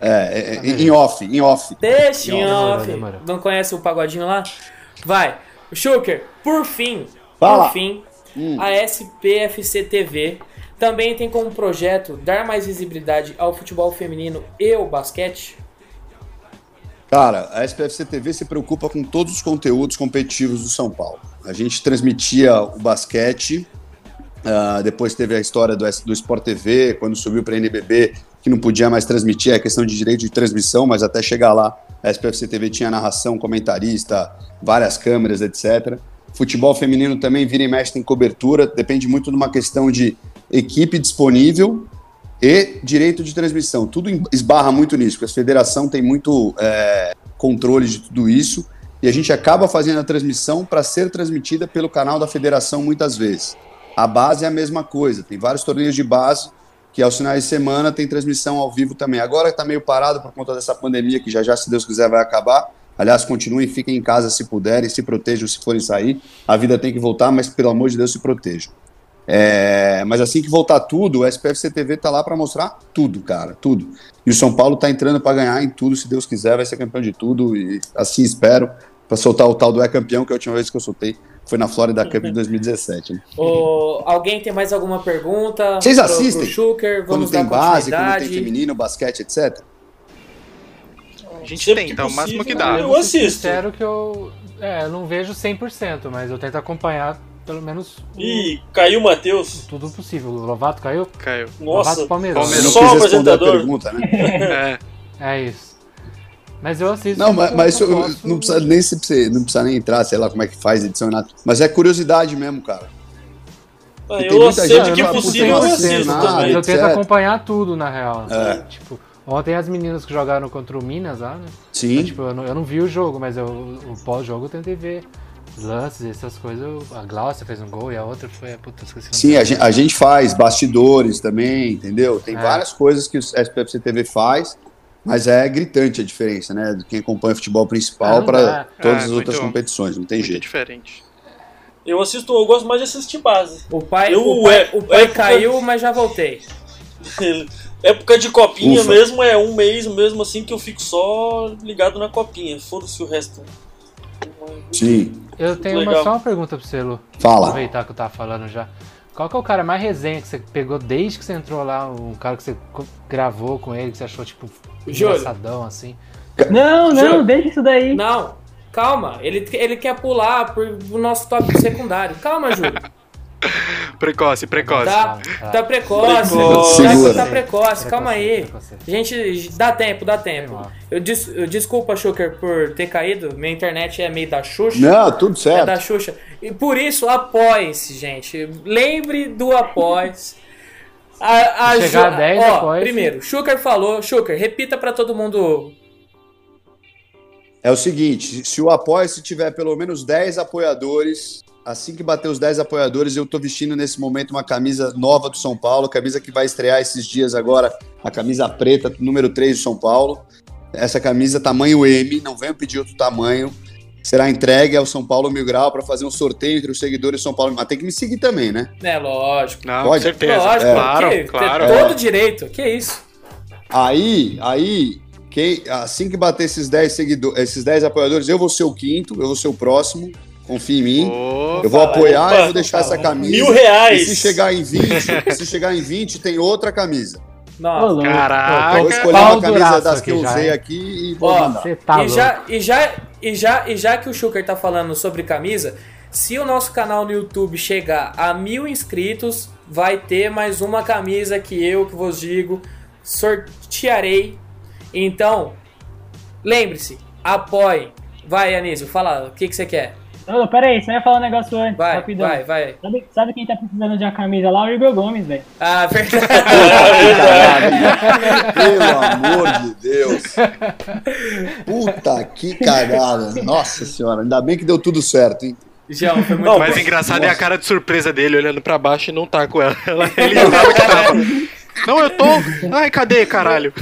I: É, é, é, em off, em off.
A: Deixa em off.
D: demorou.
A: Não conhece o pagodinho lá? Vai. Schuker, por fim,
I: Fala.
A: por fim,
I: Hum.
A: a SPFC TV também tem como projeto dar mais visibilidade ao futebol feminino e o basquete?
I: Cara, a SPFC TV se preocupa com todos os conteúdos competitivos do São Paulo. A gente transmitia o basquete, ah, depois teve a história do, do Sport TV, quando subiu para a NBB, que não podia mais transmitir, é questão de direito de transmissão, mas até chegar lá, a SPFC TV tinha narração, comentarista, várias câmeras, etc. Futebol feminino também vira e mexe tem cobertura, depende muito de uma questão de equipe disponível e direito de transmissão. Tudo esbarra muito nisso, porque a federação tem muito é, controle de tudo isso e a gente acaba fazendo a transmissão para ser transmitida pelo canal da federação muitas vezes. A base é a mesma coisa, tem vários torneios de base que aos finais de semana tem transmissão ao vivo também. Agora está meio parado por conta dessa pandemia que já já, se Deus quiser, vai acabar. Aliás, continuem, fiquem em casa se puderem, se protejam se forem sair. A vida tem que voltar, mas pelo amor de Deus, se protejam. É, mas assim que voltar tudo, o SPFC TV tá lá para mostrar tudo, cara, tudo. E o São Paulo tá entrando para ganhar em tudo, se Deus quiser, vai ser campeão de tudo e assim espero para soltar o tal do é campeão que a última vez que eu soltei foi na Florida Cup de 2017. né?
A: Alguém tem mais alguma pergunta?
I: Vocês
A: pro-
I: assistem?
A: Pro Schuker,
I: Quando
A: vamos
I: tem
A: dar
I: base, quando tem feminino, basquete, etc.
G: A gente
F: Sempre
G: tenta,
F: que
G: o máximo que dá.
F: Eu
D: vou ser
F: assisto.
D: sincero que eu, é, eu não vejo 100%, mas eu tento acompanhar pelo menos o-
F: Ih, caiu o Matheus.
D: tudo possível. O Lovato caiu?
G: Caiu.
F: Nossa,
D: Lovato Palmeiras.
I: Eu não
F: Só
I: quis
F: o
I: responder a
F: apresentador.
I: pergunta, né?
G: É.
D: É isso. Mas eu assisto.
I: Não, mas, mas
D: eu
I: não precisa nem se você- não precisa nem entrar, sei lá como é que faz edição nada. Mas é curiosidade mesmo, cara.
F: Ah, eu
I: muita gente
F: que
I: fala,
F: possível
I: "Puta,
F: eu assisto
I: nada".
F: também.
D: Eu tento acompanhar tudo, na real.
I: É.
D: Tipo, ontem as meninas que jogaram contra o Minas lá, né?
I: Sim.
D: Então, tipo, eu não, eu não vi o jogo, mas eu, o pós-jogo eu tentei ver lances, essas coisas. A Glaucia fez um gol e a outra foi. Puta, esqueci o
I: Sim, a gente, a gente faz bastidores também, entendeu? Tem
D: É.
I: várias coisas que o SPFC TV faz, mas é gritante a diferença, né? De quem acompanha futebol
D: Ah,
I: principal para todas
G: É,
I: as outras
G: muito-
I: competições, não tem
G: Muito
I: jeito.
G: diferente.
F: Eu assisto, eu gosto mais de assistir base.
A: O pai,
F: Eu-
A: o pai,
F: é-
A: o pai
F: é-
A: caiu, mas já voltei.
F: Época de copinha
I: Ufa.
F: mesmo é um mês mesmo assim que eu fico só ligado na copinha. Foda-se o resto.
I: Sim,
D: Eu tenho uma- só uma pergunta pro você, Lu.
I: Fala.
D: Aproveitar que eu tava falando já. Qual que é o cara mais resenha que você pegou desde que você entrou lá? Um cara que você gravou com ele, que você achou, tipo,
A: Júlio.
D: engraçadão, assim?
J: Não, não,
A: Juro.
J: deixa isso daí.
A: Não, calma. Ele, ele quer pular pro, pro nosso tópico secundário. Calma, Júlio.
G: Precoce, precoce.
A: Tá,
D: tá.
A: tá precoce.
F: Precoce.
A: Tá,
I: Segura.
A: tá precoce, calma aí. Gente, dá tempo, dá tempo. Eu, des, eu desculpa, Schuker, por ter caído. Minha internet é meio da Xuxa.
I: Não, tudo
A: É da
I: certo.
A: Xuxa. E por isso, apoie-se, gente. Lembre do apoie-se. A, a
D: Chegar a 10
A: ó,
D: após.
A: Primeiro, Schuker falou. Schuker, repita pra todo mundo.
I: É o seguinte, se o Apoia-se tiver pelo menos 10 apoiadores, assim que bater os 10 apoiadores, eu tô vestindo nesse momento uma camisa nova do São Paulo, camisa que vai estrear esses dias agora, a camisa preta, número 3 do São Paulo. Essa camisa tamanho M, não venho pedir outro tamanho. Será entregue ao São Paulo Mil Grau para fazer um sorteio entre os seguidores do São Paulo. Mas tem que me seguir também, né?
A: É, lógico.
G: Não,
I: Pode?
G: com certeza.
A: Lógico,
G: claro,
A: que-
G: claro.
A: Tem todo direito. Que isso?
I: Aí, aí, quem, assim que bater esses 10 seguidores, esses 10 apoiadores, eu vou ser o quinto, eu vou ser o próximo. Confia em mim. eu vou apoiar
F: opa,
I: e vou deixar essa camisa.
F: Mil reais.
I: E se chegar em 20, se chegar em 20, tem outra camisa.
A: Nossa.
G: Caraca.
I: Vou escolher uma camisa das
D: aqui
I: que eu usei aqui e vou
A: Ó,
I: mandar.
D: Você tá
A: e, já, e, já, e, já, e já que o Schuker tá falando sobre camisa, se o nosso canal no YouTube chegar a mil inscritos, vai ter mais uma camisa que eu que vos digo sortearei. Então, lembre-se, apoie. Vai, Anísio, fala o que, que você quer.
J: Ô, pera aí, você vai falar um negócio antes,
A: Vai,
J: rapidão.
A: vai, vai.
J: Sabe, sabe quem tá precisando de uma camisa lá? O Igor Gomes, velho.
A: Ah, verdade.
I: Pelo amor de Deus. Puta que cagada. Nossa senhora, ainda bem que deu tudo certo, hein?
A: João, foi muito
G: Não, mas engraçado é a cara de surpresa dele olhando pra baixo e não tá com ela. Ela- Ele jurava que tava. Não, eu tô. Ai, cadê, caralho?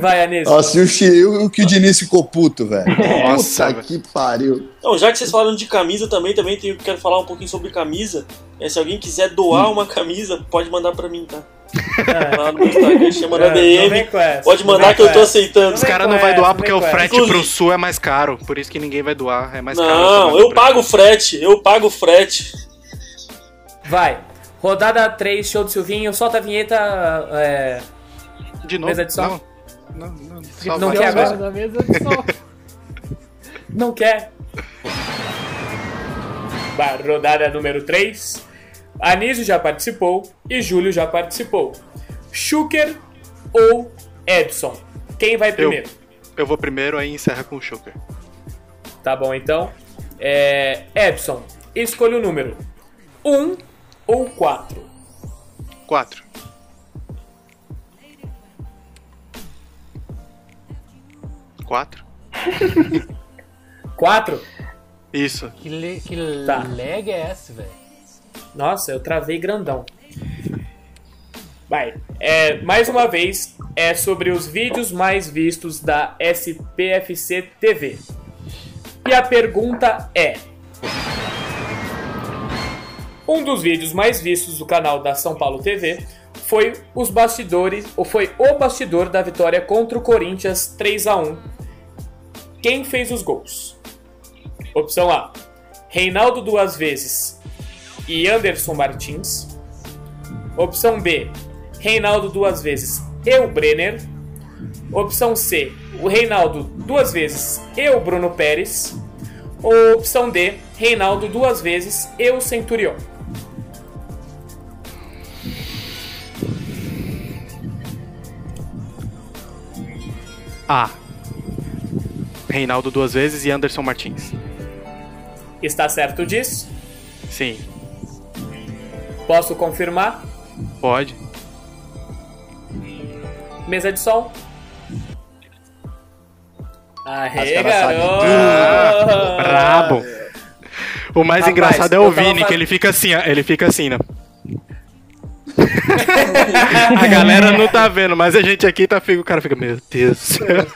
A: Vai, Anísio.
I: Nossa, e o, que o Diniz ficou puto, velho.
G: Nossa,
I: Puta que pariu.
F: Não, já que vocês falaram de camisa também, também tenho, quero falar um pouquinho sobre camisa. É, se alguém quiser doar uma camisa, pode mandar pra mim, tá? Lá no meu Instagram, chama na
A: É,
F: DM. Pode mandar que eu tô aceitando.
G: Os caras não vai doar porque o frete pro sul é mais caro. Por isso que ninguém vai doar. É mais caro.
F: Não, eu pago o frete, eu pago o frete.
A: Vai. Rodada 3, show do Silvinho. Solta a vinheta. É...
G: De novo.
A: Mesa de som?
G: Não, não, não. Só
A: Não quer agora?
D: Da mesa de som.
A: Não quer? Rodada número 3. Anísio já participou e Júlio já participou. Schuker ou Edson? Quem vai primeiro?
G: Eu vou primeiro, aí encerra com o Shoker.
A: Tá bom, então. É... Edson, escolha o número. 1 ou 4?
G: Quatro. Quatro?
A: 4?
G: Isso.
D: Que, le, que
A: Tá.
D: lag é esse, velho?
A: Nossa, eu travei grandão. Vai. É, mais uma vez, é sobre os vídeos mais vistos da SPFC TV. E a pergunta é: Um dos vídeos mais vistos do canal da São Paulo TV foi os bastidores, ou foi o bastidor da vitória contra o Corinthians 3 a 1. Quem fez os gols? Opção A: Reinaldo duas vezes e Anderson Martins. Opção B, Reinaldo duas vezes e o Brenner. Opção C, o Reinaldo duas vezes e o Bruno Pérez. Ou opção D, Reinaldo duas vezes e o Centurion.
G: A. Reinaldo duas vezes e Anderson Martins.
A: Está certo disso?
G: Sim.
A: Posso confirmar?
G: Pode.
A: Mesa de. Aê,
I: caras sabem
A: garoto!
G: Brabo. O mais
A: Rapaz,
G: engraçado é o Vini,
A: fa-
G: que ele fica assim, ó, ele fica assim, né? a galera não tá vendo, mas a gente aqui tá, fica- o cara fica, meu Deus do céu.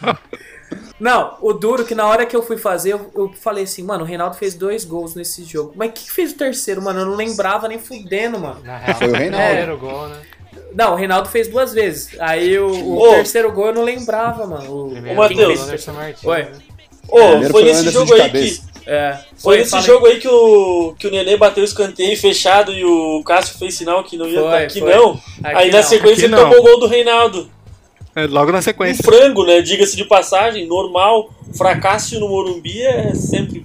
A: Não, o duro que na hora que eu fui fazer, eu, eu falei assim, mano, o Reinaldo fez dois gols nesse jogo. Mas quem que fez o terceiro, mano? Eu não lembrava nem fudendo, mano.
D: Na real,
I: Foi o Reinaldo.
D: primeiro gol, né?
A: Não, o Reinaldo fez duas vezes. Aí o, o terceiro gol eu não lembrava, mano. O,
F: Matheus.
A: o
D: Martins.
A: Oi.
D: né?
F: Ô, foi
I: o
F: nesse jogo aí que.
A: É,
F: Foi
A: aí.
F: jogo aí que o, que o Nenê bateu o escanteio fechado e o Cássio fez sinal que não ia
A: Foi,
F: aqui
A: foi.
F: não.
A: Aqui
F: aí na
A: não.
F: sequência
G: Aqui
F: ele
G: não.
F: tomou o gol do Reinaldo.
G: É, Logo na
F: Um
G: sequência.
F: frango, né? Diga-se de passagem, normal. Fracasso no Morumbi é sempre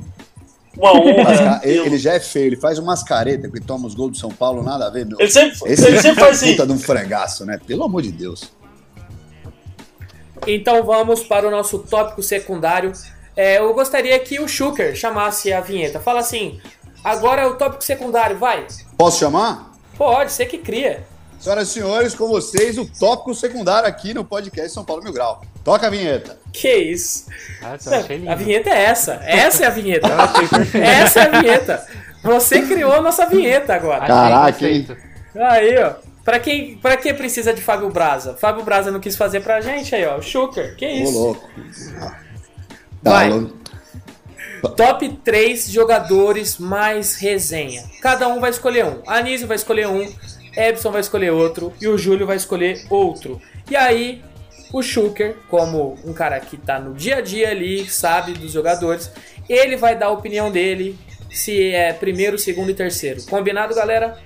F: uma honra. Né?
I: ele, ele já é feio, ele faz umas caretas que toma os gols do São Paulo, nada a ver, meu.
F: Ele sempre,
I: Esse
F: ele sempre faz
I: é
F: assim.
I: puta de um frangaço, né? Pelo amor de Deus.
A: Então vamos para o nosso tópico secundário. É, eu gostaria que o Schuker chamasse a vinheta. Fala assim, agora é o tópico secundário, vai.
I: Posso chamar?
A: Pode, você que cria.
I: Senhoras e senhores, com vocês, o tópico secundário aqui no podcast São Paulo Mil Grau. Toca a vinheta.
A: Que isso?
D: Ah, lindo.
A: A vinheta é essa. Essa é a vinheta. essa é a vinheta. Você criou a nossa vinheta agora.
I: Caraca, hein?
A: Aí, ó. Pra quem, pra quem precisa de Fábio Braza? Fábio Braza não quis fazer pra gente aí, ó. O Schuker. Que
I: Ô,
A: isso? Vai.
I: Tá, louco.
A: Top 3 jogadores mais resenha. Cada um vai escolher um. Anísio vai escolher um, Ebson vai escolher outro e o Júlio vai escolher outro. E aí, o Schuker, como um cara que tá no dia a dia ali, sabe dos jogadores, ele vai dar a opinião dele se é primeiro, segundo e terceiro. Combinado, galera?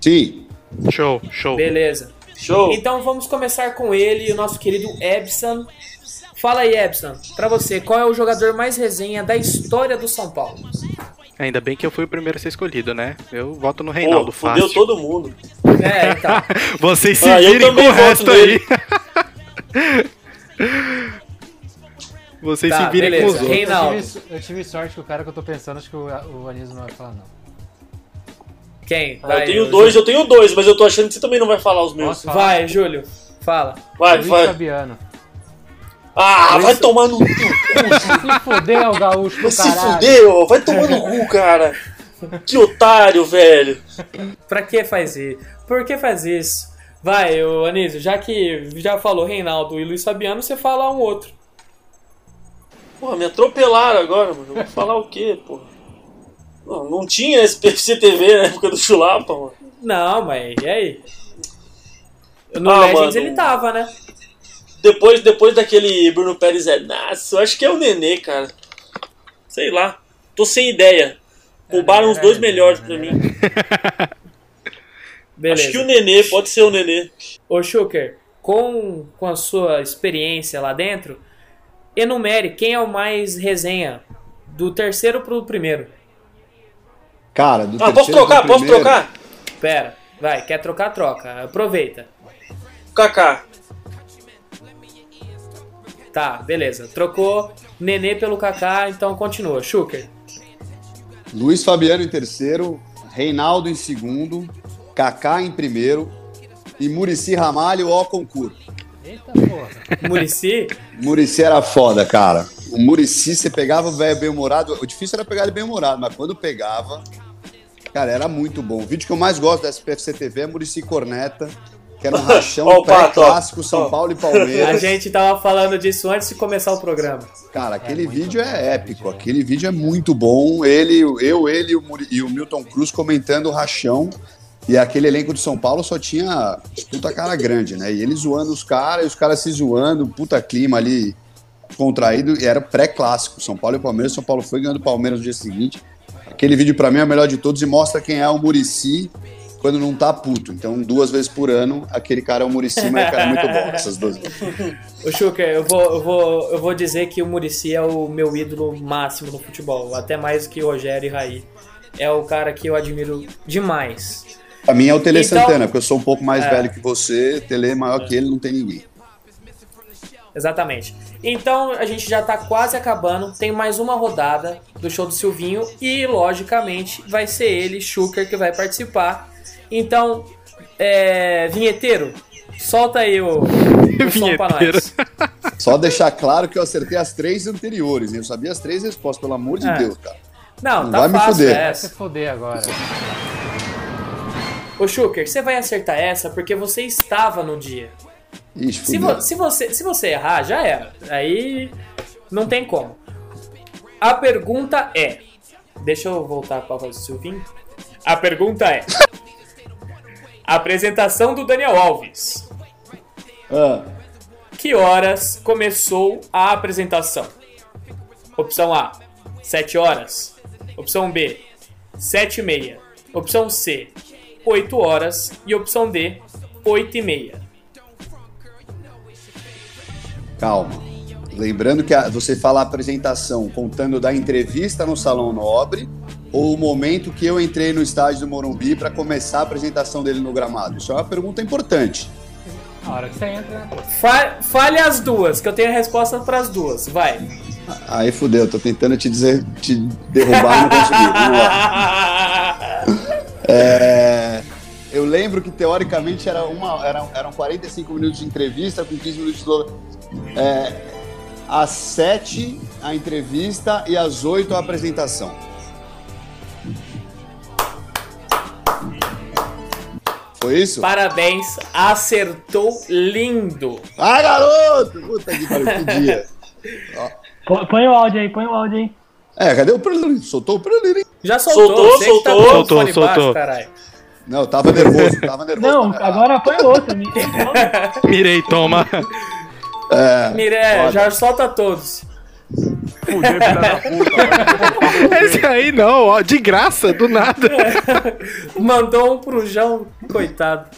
I: Sim.
G: Show, show.
A: Beleza.
F: Show.
A: Então vamos começar com ele, o nosso querido Ebson. Fala aí, Ebson, pra você, qual é o jogador mais resenha da história do São Paulo?
G: Ainda bem que eu fui o primeiro a ser escolhido, né? Eu voto no Reinaldo
F: Pô,
G: fácil.
F: fudeu todo mundo.
A: É, então.
G: Vocês se
F: Ah, eu
G: virem com
F: também
G: o
F: voto
G: resto
F: nele.
G: aí. Vocês
A: Tá,
G: se virem
A: beleza.
G: com os outros.
A: Reinaldo.
D: Eu tive, eu tive sorte que o cara que eu tô pensando, acho que o, o Anísio não vai falar, não.
A: Quem?
F: Ah, eu tenho dois, eu tenho dois, mas eu tô achando que você também não vai falar os meus.
A: Vai, Júlio. Fala.
F: Vai,
D: Luiz
F: vai.
D: Fabiano.
F: Ah, vai tomar no cu.
D: Se fuder, o gaúcho do
F: Vai se
D: caralho.
F: fuder, ó. Vai tomar no cu, cara. Que otário, velho.
A: Pra que faz isso? Por que faz isso? Vai, ô Anísio, já que já falou Reinaldo e Luiz Fabiano, você fala um outro.
F: Pô, me atropelaram agora, mano. Eu Vou falar o quê, pô? Não, não tinha SPFC TV na época do Chulapa, mano.
A: Não, mas e aí? No
F: Ah,
A: Legends
F: mano.
A: ele tava, né?
F: Depois, depois daquele Bruno Pérez é nossa, eu acho que é o Nenê, cara. Sei lá. Tô sem ideia. Roubaram os dois melhores pra mim.
A: Beleza.
F: Acho que o Nenê, pode ser o Nenê.
A: Ô Schuker, com, com a sua experiência lá dentro, enumere quem é o mais resenha do terceiro pro primeiro.
I: Cara, do
F: Ah, posso
I: terceiro
F: trocar?
I: pro
F: Posso
I: primeiro-
F: trocar?
A: Pera, vai, quer trocar, troca. Aproveita.
F: Kaká.
A: Tá, beleza. Trocou Nenê pelo Kaká, então continua. Schuker.
I: Luiz Fabiano em terceiro, Reinaldo em segundo, Kaká em primeiro e Murici Ramalho ó concurso.
D: Eita porra.
A: Murici?
I: Murici era foda, cara. O Murici, você pegava o velho bem-humorado. O difícil era pegar ele bem-humorado, mas quando pegava, cara, era muito bom. O vídeo que eu mais gosto da SPFC TV é Murici Corneta, que era um rachão
F: Ó o pato, ó.
I: pré-clássico São
F: Ó.
I: Paulo e
A: A
I: Palmeiras.
A: gente tava falando disso antes de começar o programa.
I: Cara, aquele vídeo é épico, aquele vídeo é muito bom. Ele, eu, ele e o, e o Milton Cruz comentando o rachão. E aquele elenco de São Paulo só tinha puta cara grande, né? E eles zoando os caras, e os caras se zoando, puta clima ali contraído, e era pré-clássico. São Paulo e Palmeiras, São Paulo foi ganhando o Palmeiras no dia seguinte. Aquele vídeo pra mim é o melhor de todos e mostra quem é o Murici quando não tá puto. Então, duas vezes por ano, aquele cara é o Murici, mas o cara é muito bom, essas duas vezes.
A: Ô Schuker, eu vou, eu, vou, eu vou dizer que o Murici é o meu ídolo máximo no futebol, até mais que o Rogério e Raí. É o cara que eu admiro demais.
I: Pra mim é o Tele
A: Então-
I: Santana, porque eu sou um pouco mais
A: É.
I: velho que você, Tele é maior que ele, não tem ninguém.
A: Exatamente. Então a gente já tá quase acabando. Tem mais uma rodada do show do Silvinho e, logicamente, vai ser ele, Schuker, que vai participar. Então, é, vinheteiro, solta aí o, o som pra
G: Vinheteiro.
A: nós.
I: Só deixar claro que eu acertei as três anteriores, hein? eu sabia as três respostas, pelo amor de
A: É.
I: Deus, cara.
A: Não,
I: Não
A: tá
I: vai me
A: fácil
I: fuder.
D: Vai se
A: essa.
D: foder agora.
A: Ô Schuker, você vai acertar essa porque você estava no dia.
I: Ixi,
A: Se, vo- se você, se você errar, já era. Aí não tem como. A pergunta é. Deixa eu voltar para do Silvinho. A pergunta é: Apresentação do Daniel Alves.
I: Ah,
A: Que horas começou a apresentação? Opção A: 7 horas. Opção B: 7 e meia. Opção C: 8 horas. E opção D: 8 e meia.
I: calma. Lembrando que a- você fala a apresentação contando da entrevista no Salão Nobre ou o momento que eu entrei no estádio do Morumbi para começar a apresentação dele no gramado? Isso é uma pergunta importante.
D: A hora que você entra.
A: Fa- fale as duas, que eu tenho a resposta para as duas. Vai.
I: Aí fudeu, tô tentando te dizer, te derrubar e não consegui. Vamos lá. É, lembro que teoricamente era uma, eram, eram 45 minutos de entrevista com 15 minutos de. É, às 7 a entrevista e às 8 a apresentação. Foi isso?
A: Parabéns, acertou lindo.
I: Ah, garoto! Puta que pariu, que dia.
J: Põe, põe o áudio aí, põe o áudio aí.
I: É, cadê o preliminary? Soltou o preliminary.
A: Já soltou,
F: Soltou,
A: que tá
F: soltou.
G: Soltou, soltou.
A: baixo, caralho.
I: Não, tava nervoso, tava nervoso.
J: Não, agora põe o outro.
G: Mirei, toma.
I: É, foda.
A: já solta todos.
I: Fuder, filha da puta.
G: Esse aí não, ó, de graça, do nada.
A: Mandou um pro João, coitado.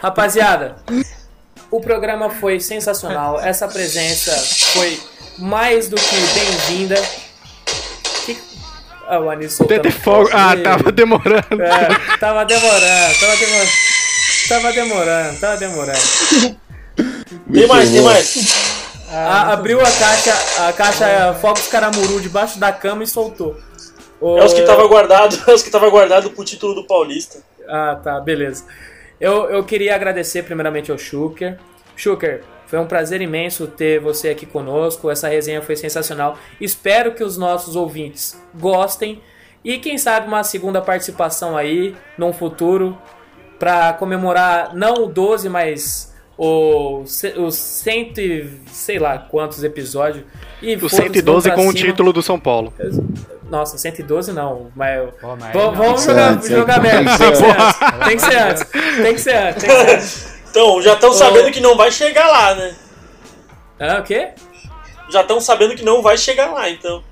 A: Rapaziada, o programa foi sensacional. Essa presença foi mais do que bem-vinda. Que... Ah, o Anis soltando
G: fogo. Ah, tava demorando.
A: É, tava demorando, tava demorando. Tava demorando, tava demorando.
F: Tem mais, tem mais.
A: A- abriu a caixa, a caixa Fogos Caramuru debaixo da cama e soltou. O-
F: É os que tava guardado, é os que tava guardado pro título do Paulista.
A: Ah, tá, beleza. Eu, eu queria agradecer primeiramente ao Schuker. Schuker, foi um prazer imenso ter você aqui conosco. Essa resenha foi sensacional. Espero que os nossos ouvintes gostem. E quem sabe uma segunda participação aí, num futuro, para comemorar não o 12, mas o, os cento e sei lá quantos episódios. E
G: O
A: foda-se,
G: 112
A: vamos pra
G: com o
A: cima.
G: título do São Paulo.
A: Nossa, 112 não, mas.
D: Pô, mas
A: Vamos,
I: ser
A: jogar,
I: antes,
A: jogar
I: tem que
A: merda.
I: ser
A: Tem que ser
G: antes.
A: Tem que ser antes. Tem que ser antes. Tem que ser antes.
F: Então, já estão sabendo que não vai chegar lá, né?
A: Ah, o quê?
F: Já estão sabendo que não vai chegar lá, então.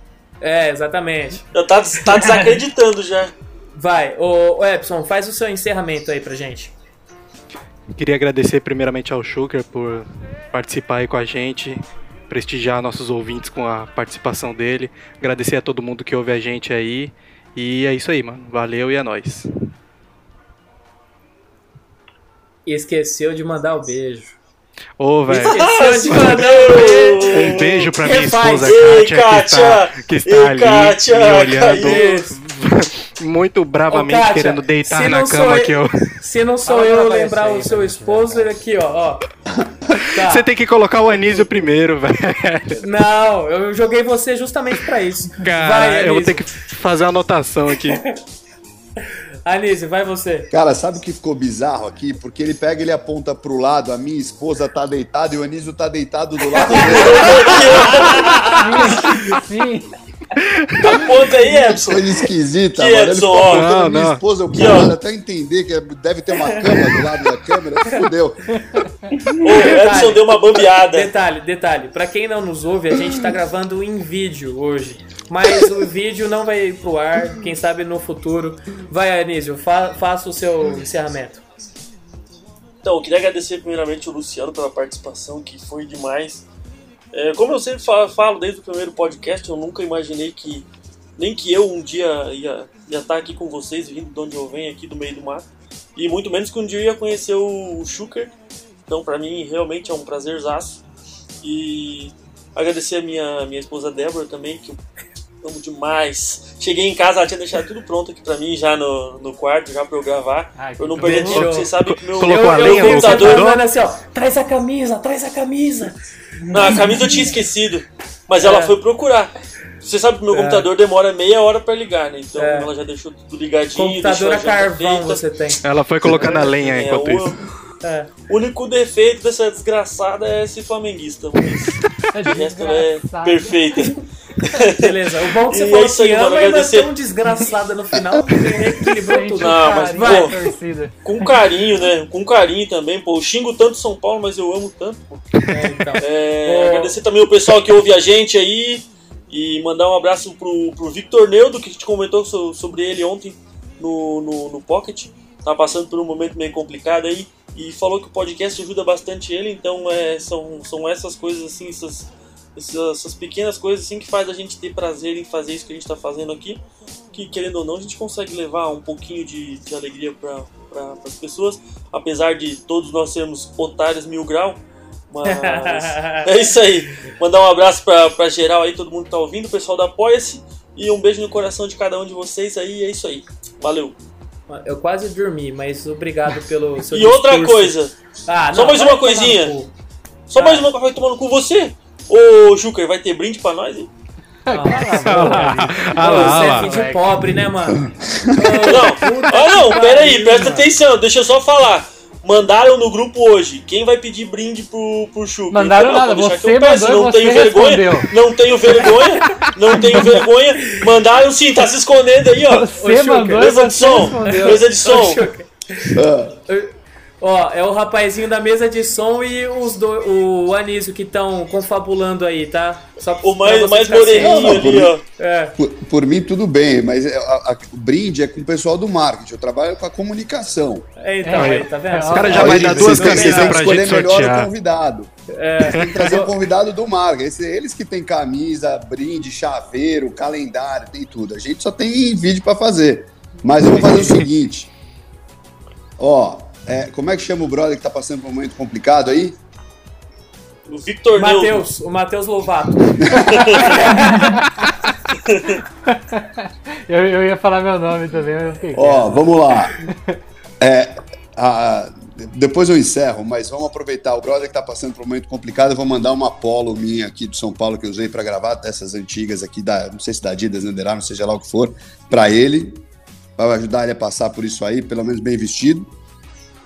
A: É, exatamente.
F: Já tá, tá desacreditando já.
A: Vai, ô, ô Epson, faz o seu encerramento aí pra gente.
G: Queria agradecer primeiramente ao Schuker por participar aí com a gente, prestigiar nossos ouvintes com a participação dele. Agradecer a todo mundo que ouve a gente aí. E é isso aí, mano. Valeu e é nóis.
A: Esqueceu de mandar o beijo.
G: Ô, velho.
A: Mandar o beijo.
G: Um beijo pra minha esposa,
F: Ei,
G: Kátia, que está,
F: Kátia!
G: que está ali
F: Kátia,
G: me olhando muito bravamente,
A: Ô, Kátia,
G: querendo deitar na cama
A: eu-
G: que eu.
A: Se não sou eu lembrar o seu esposo, ele aqui, ó. ó. Tá.
G: Você tem que colocar o Anísio primeiro, velho.
A: Não, eu joguei você justamente pra isso.
G: Cara,
A: vai,
G: eu vou ter que fazer a anotação aqui.
A: Anísio, vai você.
I: Cara, sabe o que ficou bizarro aqui? Porque ele pega, ele aponta pro lado, a minha esposa tá deitada e o Anísio tá deitado do lado dele.
J: Sim.
F: Aponta aí, Epson.
I: Coisa esquisita,
F: Que
I: mano. Ele
F: Edson,
I: ficou
F: ó.
G: Não,
I: a minha
G: não.
I: esposa, eu quero até entender que deve ter uma cama do lado da câmera. Fudeu.
F: O Epson deu uma bambeada.
A: Detalhe, detalhe. Pra quem não nos ouve, a gente tá gravando em vídeo hoje. Mas o vídeo não vai ir pro ar, quem sabe no futuro. Vai, Anísio, fa faça o seu encerramento.
F: Então, eu queria agradecer primeiramente o Luciano pela participação, que foi demais. É, como eu sempre fa- falo desde o primeiro podcast, eu nunca imaginei que nem que eu um dia ia, estar aqui com vocês, vindo de onde eu venho, aqui do meio do mato. E muito menos que um dia eu ia conhecer o Schuker. Então, pra mim, realmente é um prazerzaço. E agradecer a minha, minha esposa Débora também, que amo demais. Cheguei em casa, ela tinha deixado tudo pronto aqui pra mim, já no, no quarto, já pra eu gravar.
D: Ai,
F: pra eu não
A: bom.
F: tempo, vocês sabem que meu...
G: Colocou
A: eu,
G: a lenha computador?
A: falando assim, ó. Traz a camisa, traz a camisa.
F: Não, a camisa eu tinha esquecido. Mas ela
A: É.
F: foi procurar. Você sabe que meu
A: É.
F: computador demora meia hora pra ligar, né? Então
A: É.
F: ela já deixou tudo ligadinho.
A: Computador a carvão
F: feita.
A: você tem.
G: Ela foi colocando a lenha
F: É,
G: enquanto
F: o,
G: isso.
A: É.
F: o único defeito dessa desgraçada é esse flamenguista. Mas o resto é perfeito.
A: Beleza. O bom é que você
F: E é
A: falou
F: aí,
A: que ama, mas é tão desgraçada no final. que Equilibrou tudo.
F: Não, mas,
A: Vai.
F: pô,
J: Torcida.
F: com carinho, né? Com carinho também, pô. Eu xingo tanto São Paulo, mas eu amo tanto, pô.
A: É, então.
F: É,
A: Ô.
F: Agradecer também o pessoal que ouve a gente aí e mandar um abraço pro, pro Victor Neudo, que a gente comentou so- sobre ele ontem no, no, no Pocket. Tá passando por um momento meio complicado aí e falou que o podcast ajuda bastante ele, então é, são, são essas coisas assim, essas, essas, essas pequenas coisas assim que faz a gente ter prazer em fazer isso que a gente tá fazendo aqui, que querendo ou não a gente consegue levar um pouquinho de, de alegria para pra, as pessoas, apesar de todos nós sermos otários mil grau, mas é isso aí. Mandar um abraço pra geral aí, todo mundo que tá ouvindo, o pessoal da Apoia-se. E um beijo no coração de cada um de vocês aí. É isso aí. Valeu.
A: Eu quase dormi, mas obrigado pelo seu
F: E outra
A: discurso.
F: coisa.
A: Ah,
F: Só
A: não,
F: mais
A: vai
F: uma coisinha. Só mais uma coisa vai tomar no cu. Você, ô Juca, vai ter brinde pra nós, hein?
A: Ah,
G: Ah lá, ah lá,
A: você é de pobre, né, mano?
F: Não, ah não, pera aí, presta atenção, deixa eu só falar. Mandaram no grupo hoje. Quem vai pedir brinde pro, pro Chuca?
D: Mandaram
F: Então,
D: nada,
F: vou deixar
D: você
F: eu peço,
D: mandou
F: não
D: você
F: tenho vergonha.
D: respondeu.
F: Não tenho vergonha. Não tenho vergonha. Mandaram sim, tá se escondendo aí, ó.
D: Você
F: Ô, Chuca,
D: mandou
F: mesa de som. Mesa de
A: Ô,
F: som.
A: Chuca. Ó, é o rapazinho da mesa de som e os do, o Anísio que estão confabulando aí, tá? Só
F: O mais- mais
A: ciente.
F: moreninho ali, ó.
A: É.
I: Por, por mim, tudo bem, mas a- a- o brinde é com o pessoal do marketing. Eu trabalho com a comunicação.
A: É, então,
D: É,
A: aí, tá vendo?
D: o cara já
G: vai dar duas
I: que
G: pra
I: escolher
G: gente
I: melhor
G: sortear.
I: o convidado.
A: É.
I: Tem que trazer um convidado do marketing. Esse- Eles que têm camisa, brinde, chaveiro, calendário, tem tudo. A gente só tem vídeo pra fazer. Mas eu vou fazer o seguinte. Ó, é, como é que chama o brother que tá passando por um momento complicado aí?
F: O Victor.
A: Matheus, o Matheus Lovato.
D: Eu, eu ia falar meu nome também, mas eu fiquei
I: Ó, vamos lá. É, a- depois eu encerro, mas vamos aproveitar. O brother que tá passando por um momento complicado, eu vou mandar uma polo minha aqui do São Paulo que eu usei pra gravar, dessas antigas aqui, da, não sei se da Adidas, Under Armour, seja lá o que for, pra ele. Vai ajudar ele a passar por isso aí, pelo menos bem vestido.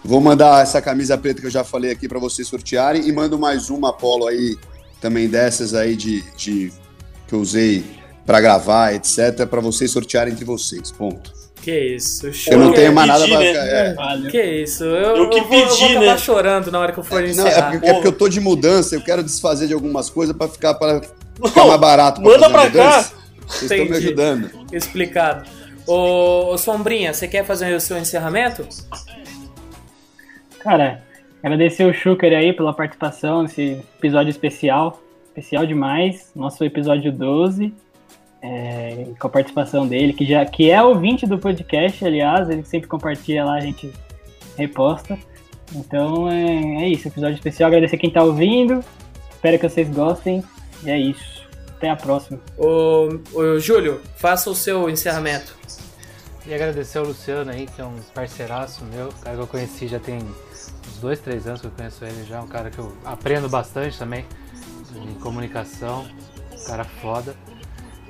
I: Vou mandar essa camisa preta que eu já falei aqui pra vocês sortearem e mando mais uma polo aí, também dessas aí de, de que eu usei pra gravar, etc, pra vocês sortearem entre vocês. Ponto.
A: Que isso,
I: Eu não tenho mais nada pra
F: né?
I: ficar. é.
J: Valeu.
A: Que isso, eu,
F: Eu que
A: eu vou, eu vou
F: pedi,
A: acabar
F: né?
A: chorando na hora que eu for
I: Não, é
A: encerrar.
I: porque, é porque eu tô de mudança, eu quero desfazer de algumas coisas pra ficar, pra ficar mais barato. pra
F: Manda pra cá.
I: mudança. Vocês estão me
A: Entendi.
I: ajudando.
A: Explicado. Ô, ô, Sombrinha, você quer fazer o seu encerramento?
J: Cara, agradecer o Schuker aí pela participação nesse episódio especial. Especial demais. Nosso episódio 12. é, com a participação dele, que, já, que é ouvinte do podcast, aliás, ele sempre compartilha lá, a gente reposta. Então é, é isso, episódio especial. Agradecer quem tá ouvindo. Espero que vocês gostem. E é isso. Até a próxima.
A: Ô, ô, Júlio, faça o seu encerramento.
D: E agradecer ao Luciano aí, que é um parceiraço meu, cara que eu conheci já tem dois, três anos que eu conheço ele já, um cara que eu aprendo bastante também em comunicação, um cara foda.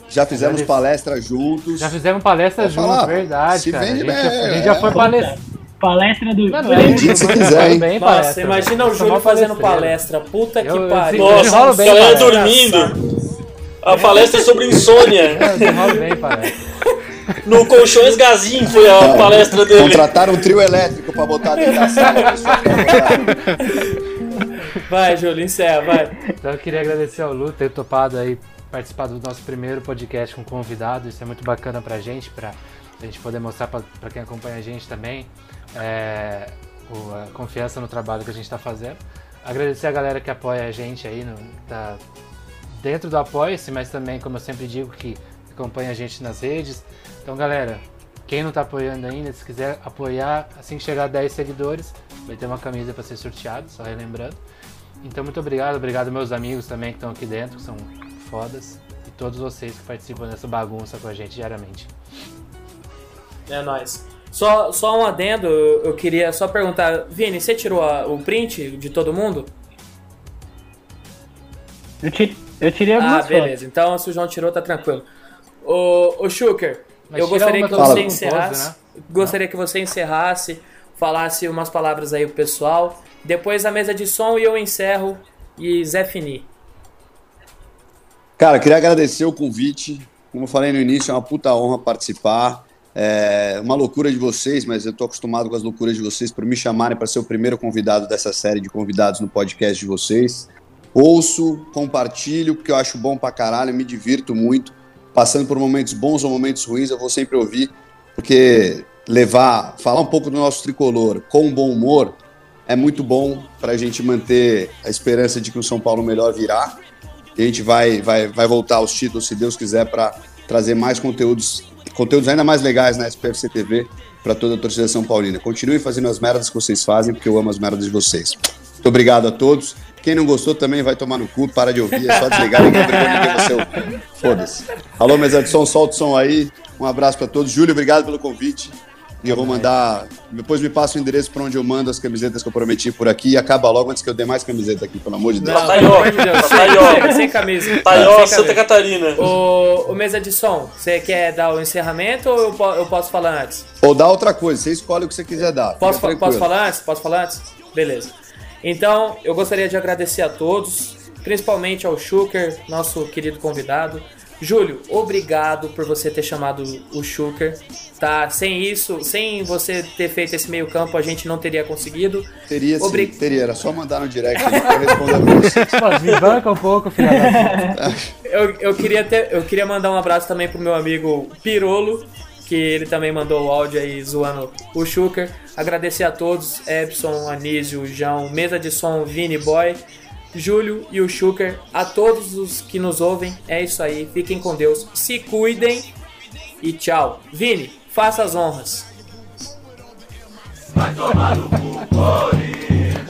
I: Já fizemos
D: Agradecer.
I: palestra juntos.
D: Já fizemos palestra
I: Pode
D: juntos,
I: falar,
D: verdade,
I: se
D: cara.
I: vende
D: a, gente,
I: bem,
D: já- a gente já
I: é,
D: foi
I: é.
D: palestra.
J: Palestra do.
D: Mano,
I: dia que você quiser, hein?
D: Bem
A: Nossa,
D: palestra,
A: imagina o Júlio fazendo palestra. Puta que
D: Eu- eu
A: pariu.
D: eu
F: Nossa,
D: bem, palestra.
F: dormindo. A palestra é sobre insônia.
D: Eu desenrolo bem palestra.
F: No Colchões Gazin foi a palestra dele.
I: Contrataram um trio elétrico pra botar dentro da sala.
A: Vai, Júlio, encerra, vai.
D: Então eu queria agradecer ao Lu ter topado aí participar do nosso primeiro podcast com convidado. Isso é muito bacana pra gente, pra a gente poder mostrar pra, pra quem acompanha a gente também é, o- a confiança no trabalho que a gente tá fazendo. Agradecer a galera que apoia a gente aí, no, tá dentro do Apoia-se, mas também, como eu sempre digo, que acompanha a gente nas redes. Então, galera, quem não tá apoiando ainda, se quiser apoiar, assim que chegar a 10 seguidores, vai ter uma camisa para ser sorteada, só relembrando. Então, muito obrigado. Obrigado meus amigos também que estão aqui dentro, que são fodas. E todos vocês que participam dessa bagunça com a gente diariamente.
A: É nóis. Só, só um adendo, eu queria só perguntar, Vini, você tirou a- o print de todo mundo?
J: Eu, tirei, eu tirei
A: Ah,
J: algumas fotos.
A: beleza. Então se o João tirou, tá tranquilo. Ô, ô Schuker,
D: Mas
A: eu gostaria que você encerrasse.
D: pose, né?
A: Gostaria que você encerrasse, falasse umas palavras aí pro pessoal. Depois a mesa de som e eu encerro e Zé Fini.
I: Cara, queria agradecer o convite. Como eu falei no início, é uma puta honra participar. É uma loucura de vocês, mas eu tô acostumado com as loucuras de vocês por me chamarem para ser o primeiro convidado dessa série de convidados no podcast de vocês. Ouço, compartilho, porque eu acho bom pra caralho, me divirto muito. Passando por momentos bons ou momentos ruins, eu vou sempre ouvir, porque levar, falar um pouco do nosso tricolor com bom humor é muito bom pra gente manter a esperança de que o São Paulo melhor virá. E a gente vai, vai, vai voltar aos títulos, se Deus quiser, para trazer mais conteúdos, conteúdos ainda mais legais na SPFC TV para toda a torcida São Paulina. Continuem fazendo as merdas que vocês fazem, porque eu amo as merdas de vocês. Muito obrigado a todos. Quem não gostou também vai tomar no cu, para de ouvir, é só desligar, ninguém você. Foda-se. Alô, mesa de som, solta o som aí. Um abraço para todos. Júlio, obrigado pelo convite. E eu vou mandar. Depois me passa o endereço para onde eu mando as camisetas que eu prometi por aqui e acaba logo antes que eu dê mais camiseta aqui, pelo amor de Deus.
A: Não, de Deus.
F: Taió.
A: Sem, sem camisa.
F: Taió,
A: Sem
F: Santa
A: camisa.
F: Catarina.
A: O, o mesa de som, você quer dar o encerramento ou eu, eu posso falar antes?
I: Ou dá outra coisa, você escolhe o que você quiser dar.
A: Posso, posso falar antes? Posso falar antes? Beleza. Então, eu gostaria de agradecer a todos, principalmente ao Schuker, nosso querido convidado. Júlio, obrigado por você ter chamado o Schuker. Tá? Sem isso, sem você ter feito esse meio campo, a gente não teria conseguido.
I: Teria sim, teria. Era só mandar no direct ali pra eu responder pra você.
D: Pô, me banca um pouco, filha da.
A: Eu, eu, queria ter, eu queria mandar um abraço também pro meu amigo Pirolo, que ele também mandou o áudio aí zoando o Schuker. Agradecer a todos, Epson, Anísio, João, mesa de som, Vini Boy, Júlio e o Schuker. A todos os que nos ouvem, é isso aí. Fiquem com Deus, se cuidem e tchau. Vini, faça as honras.
C: Vai tomar no cu, Corinthians.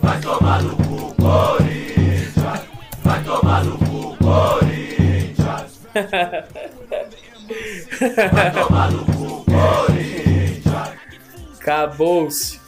C: Vai tomar no cu, Corinthians. Vai tomar no cu, Corinthians.
A: Acabou-se.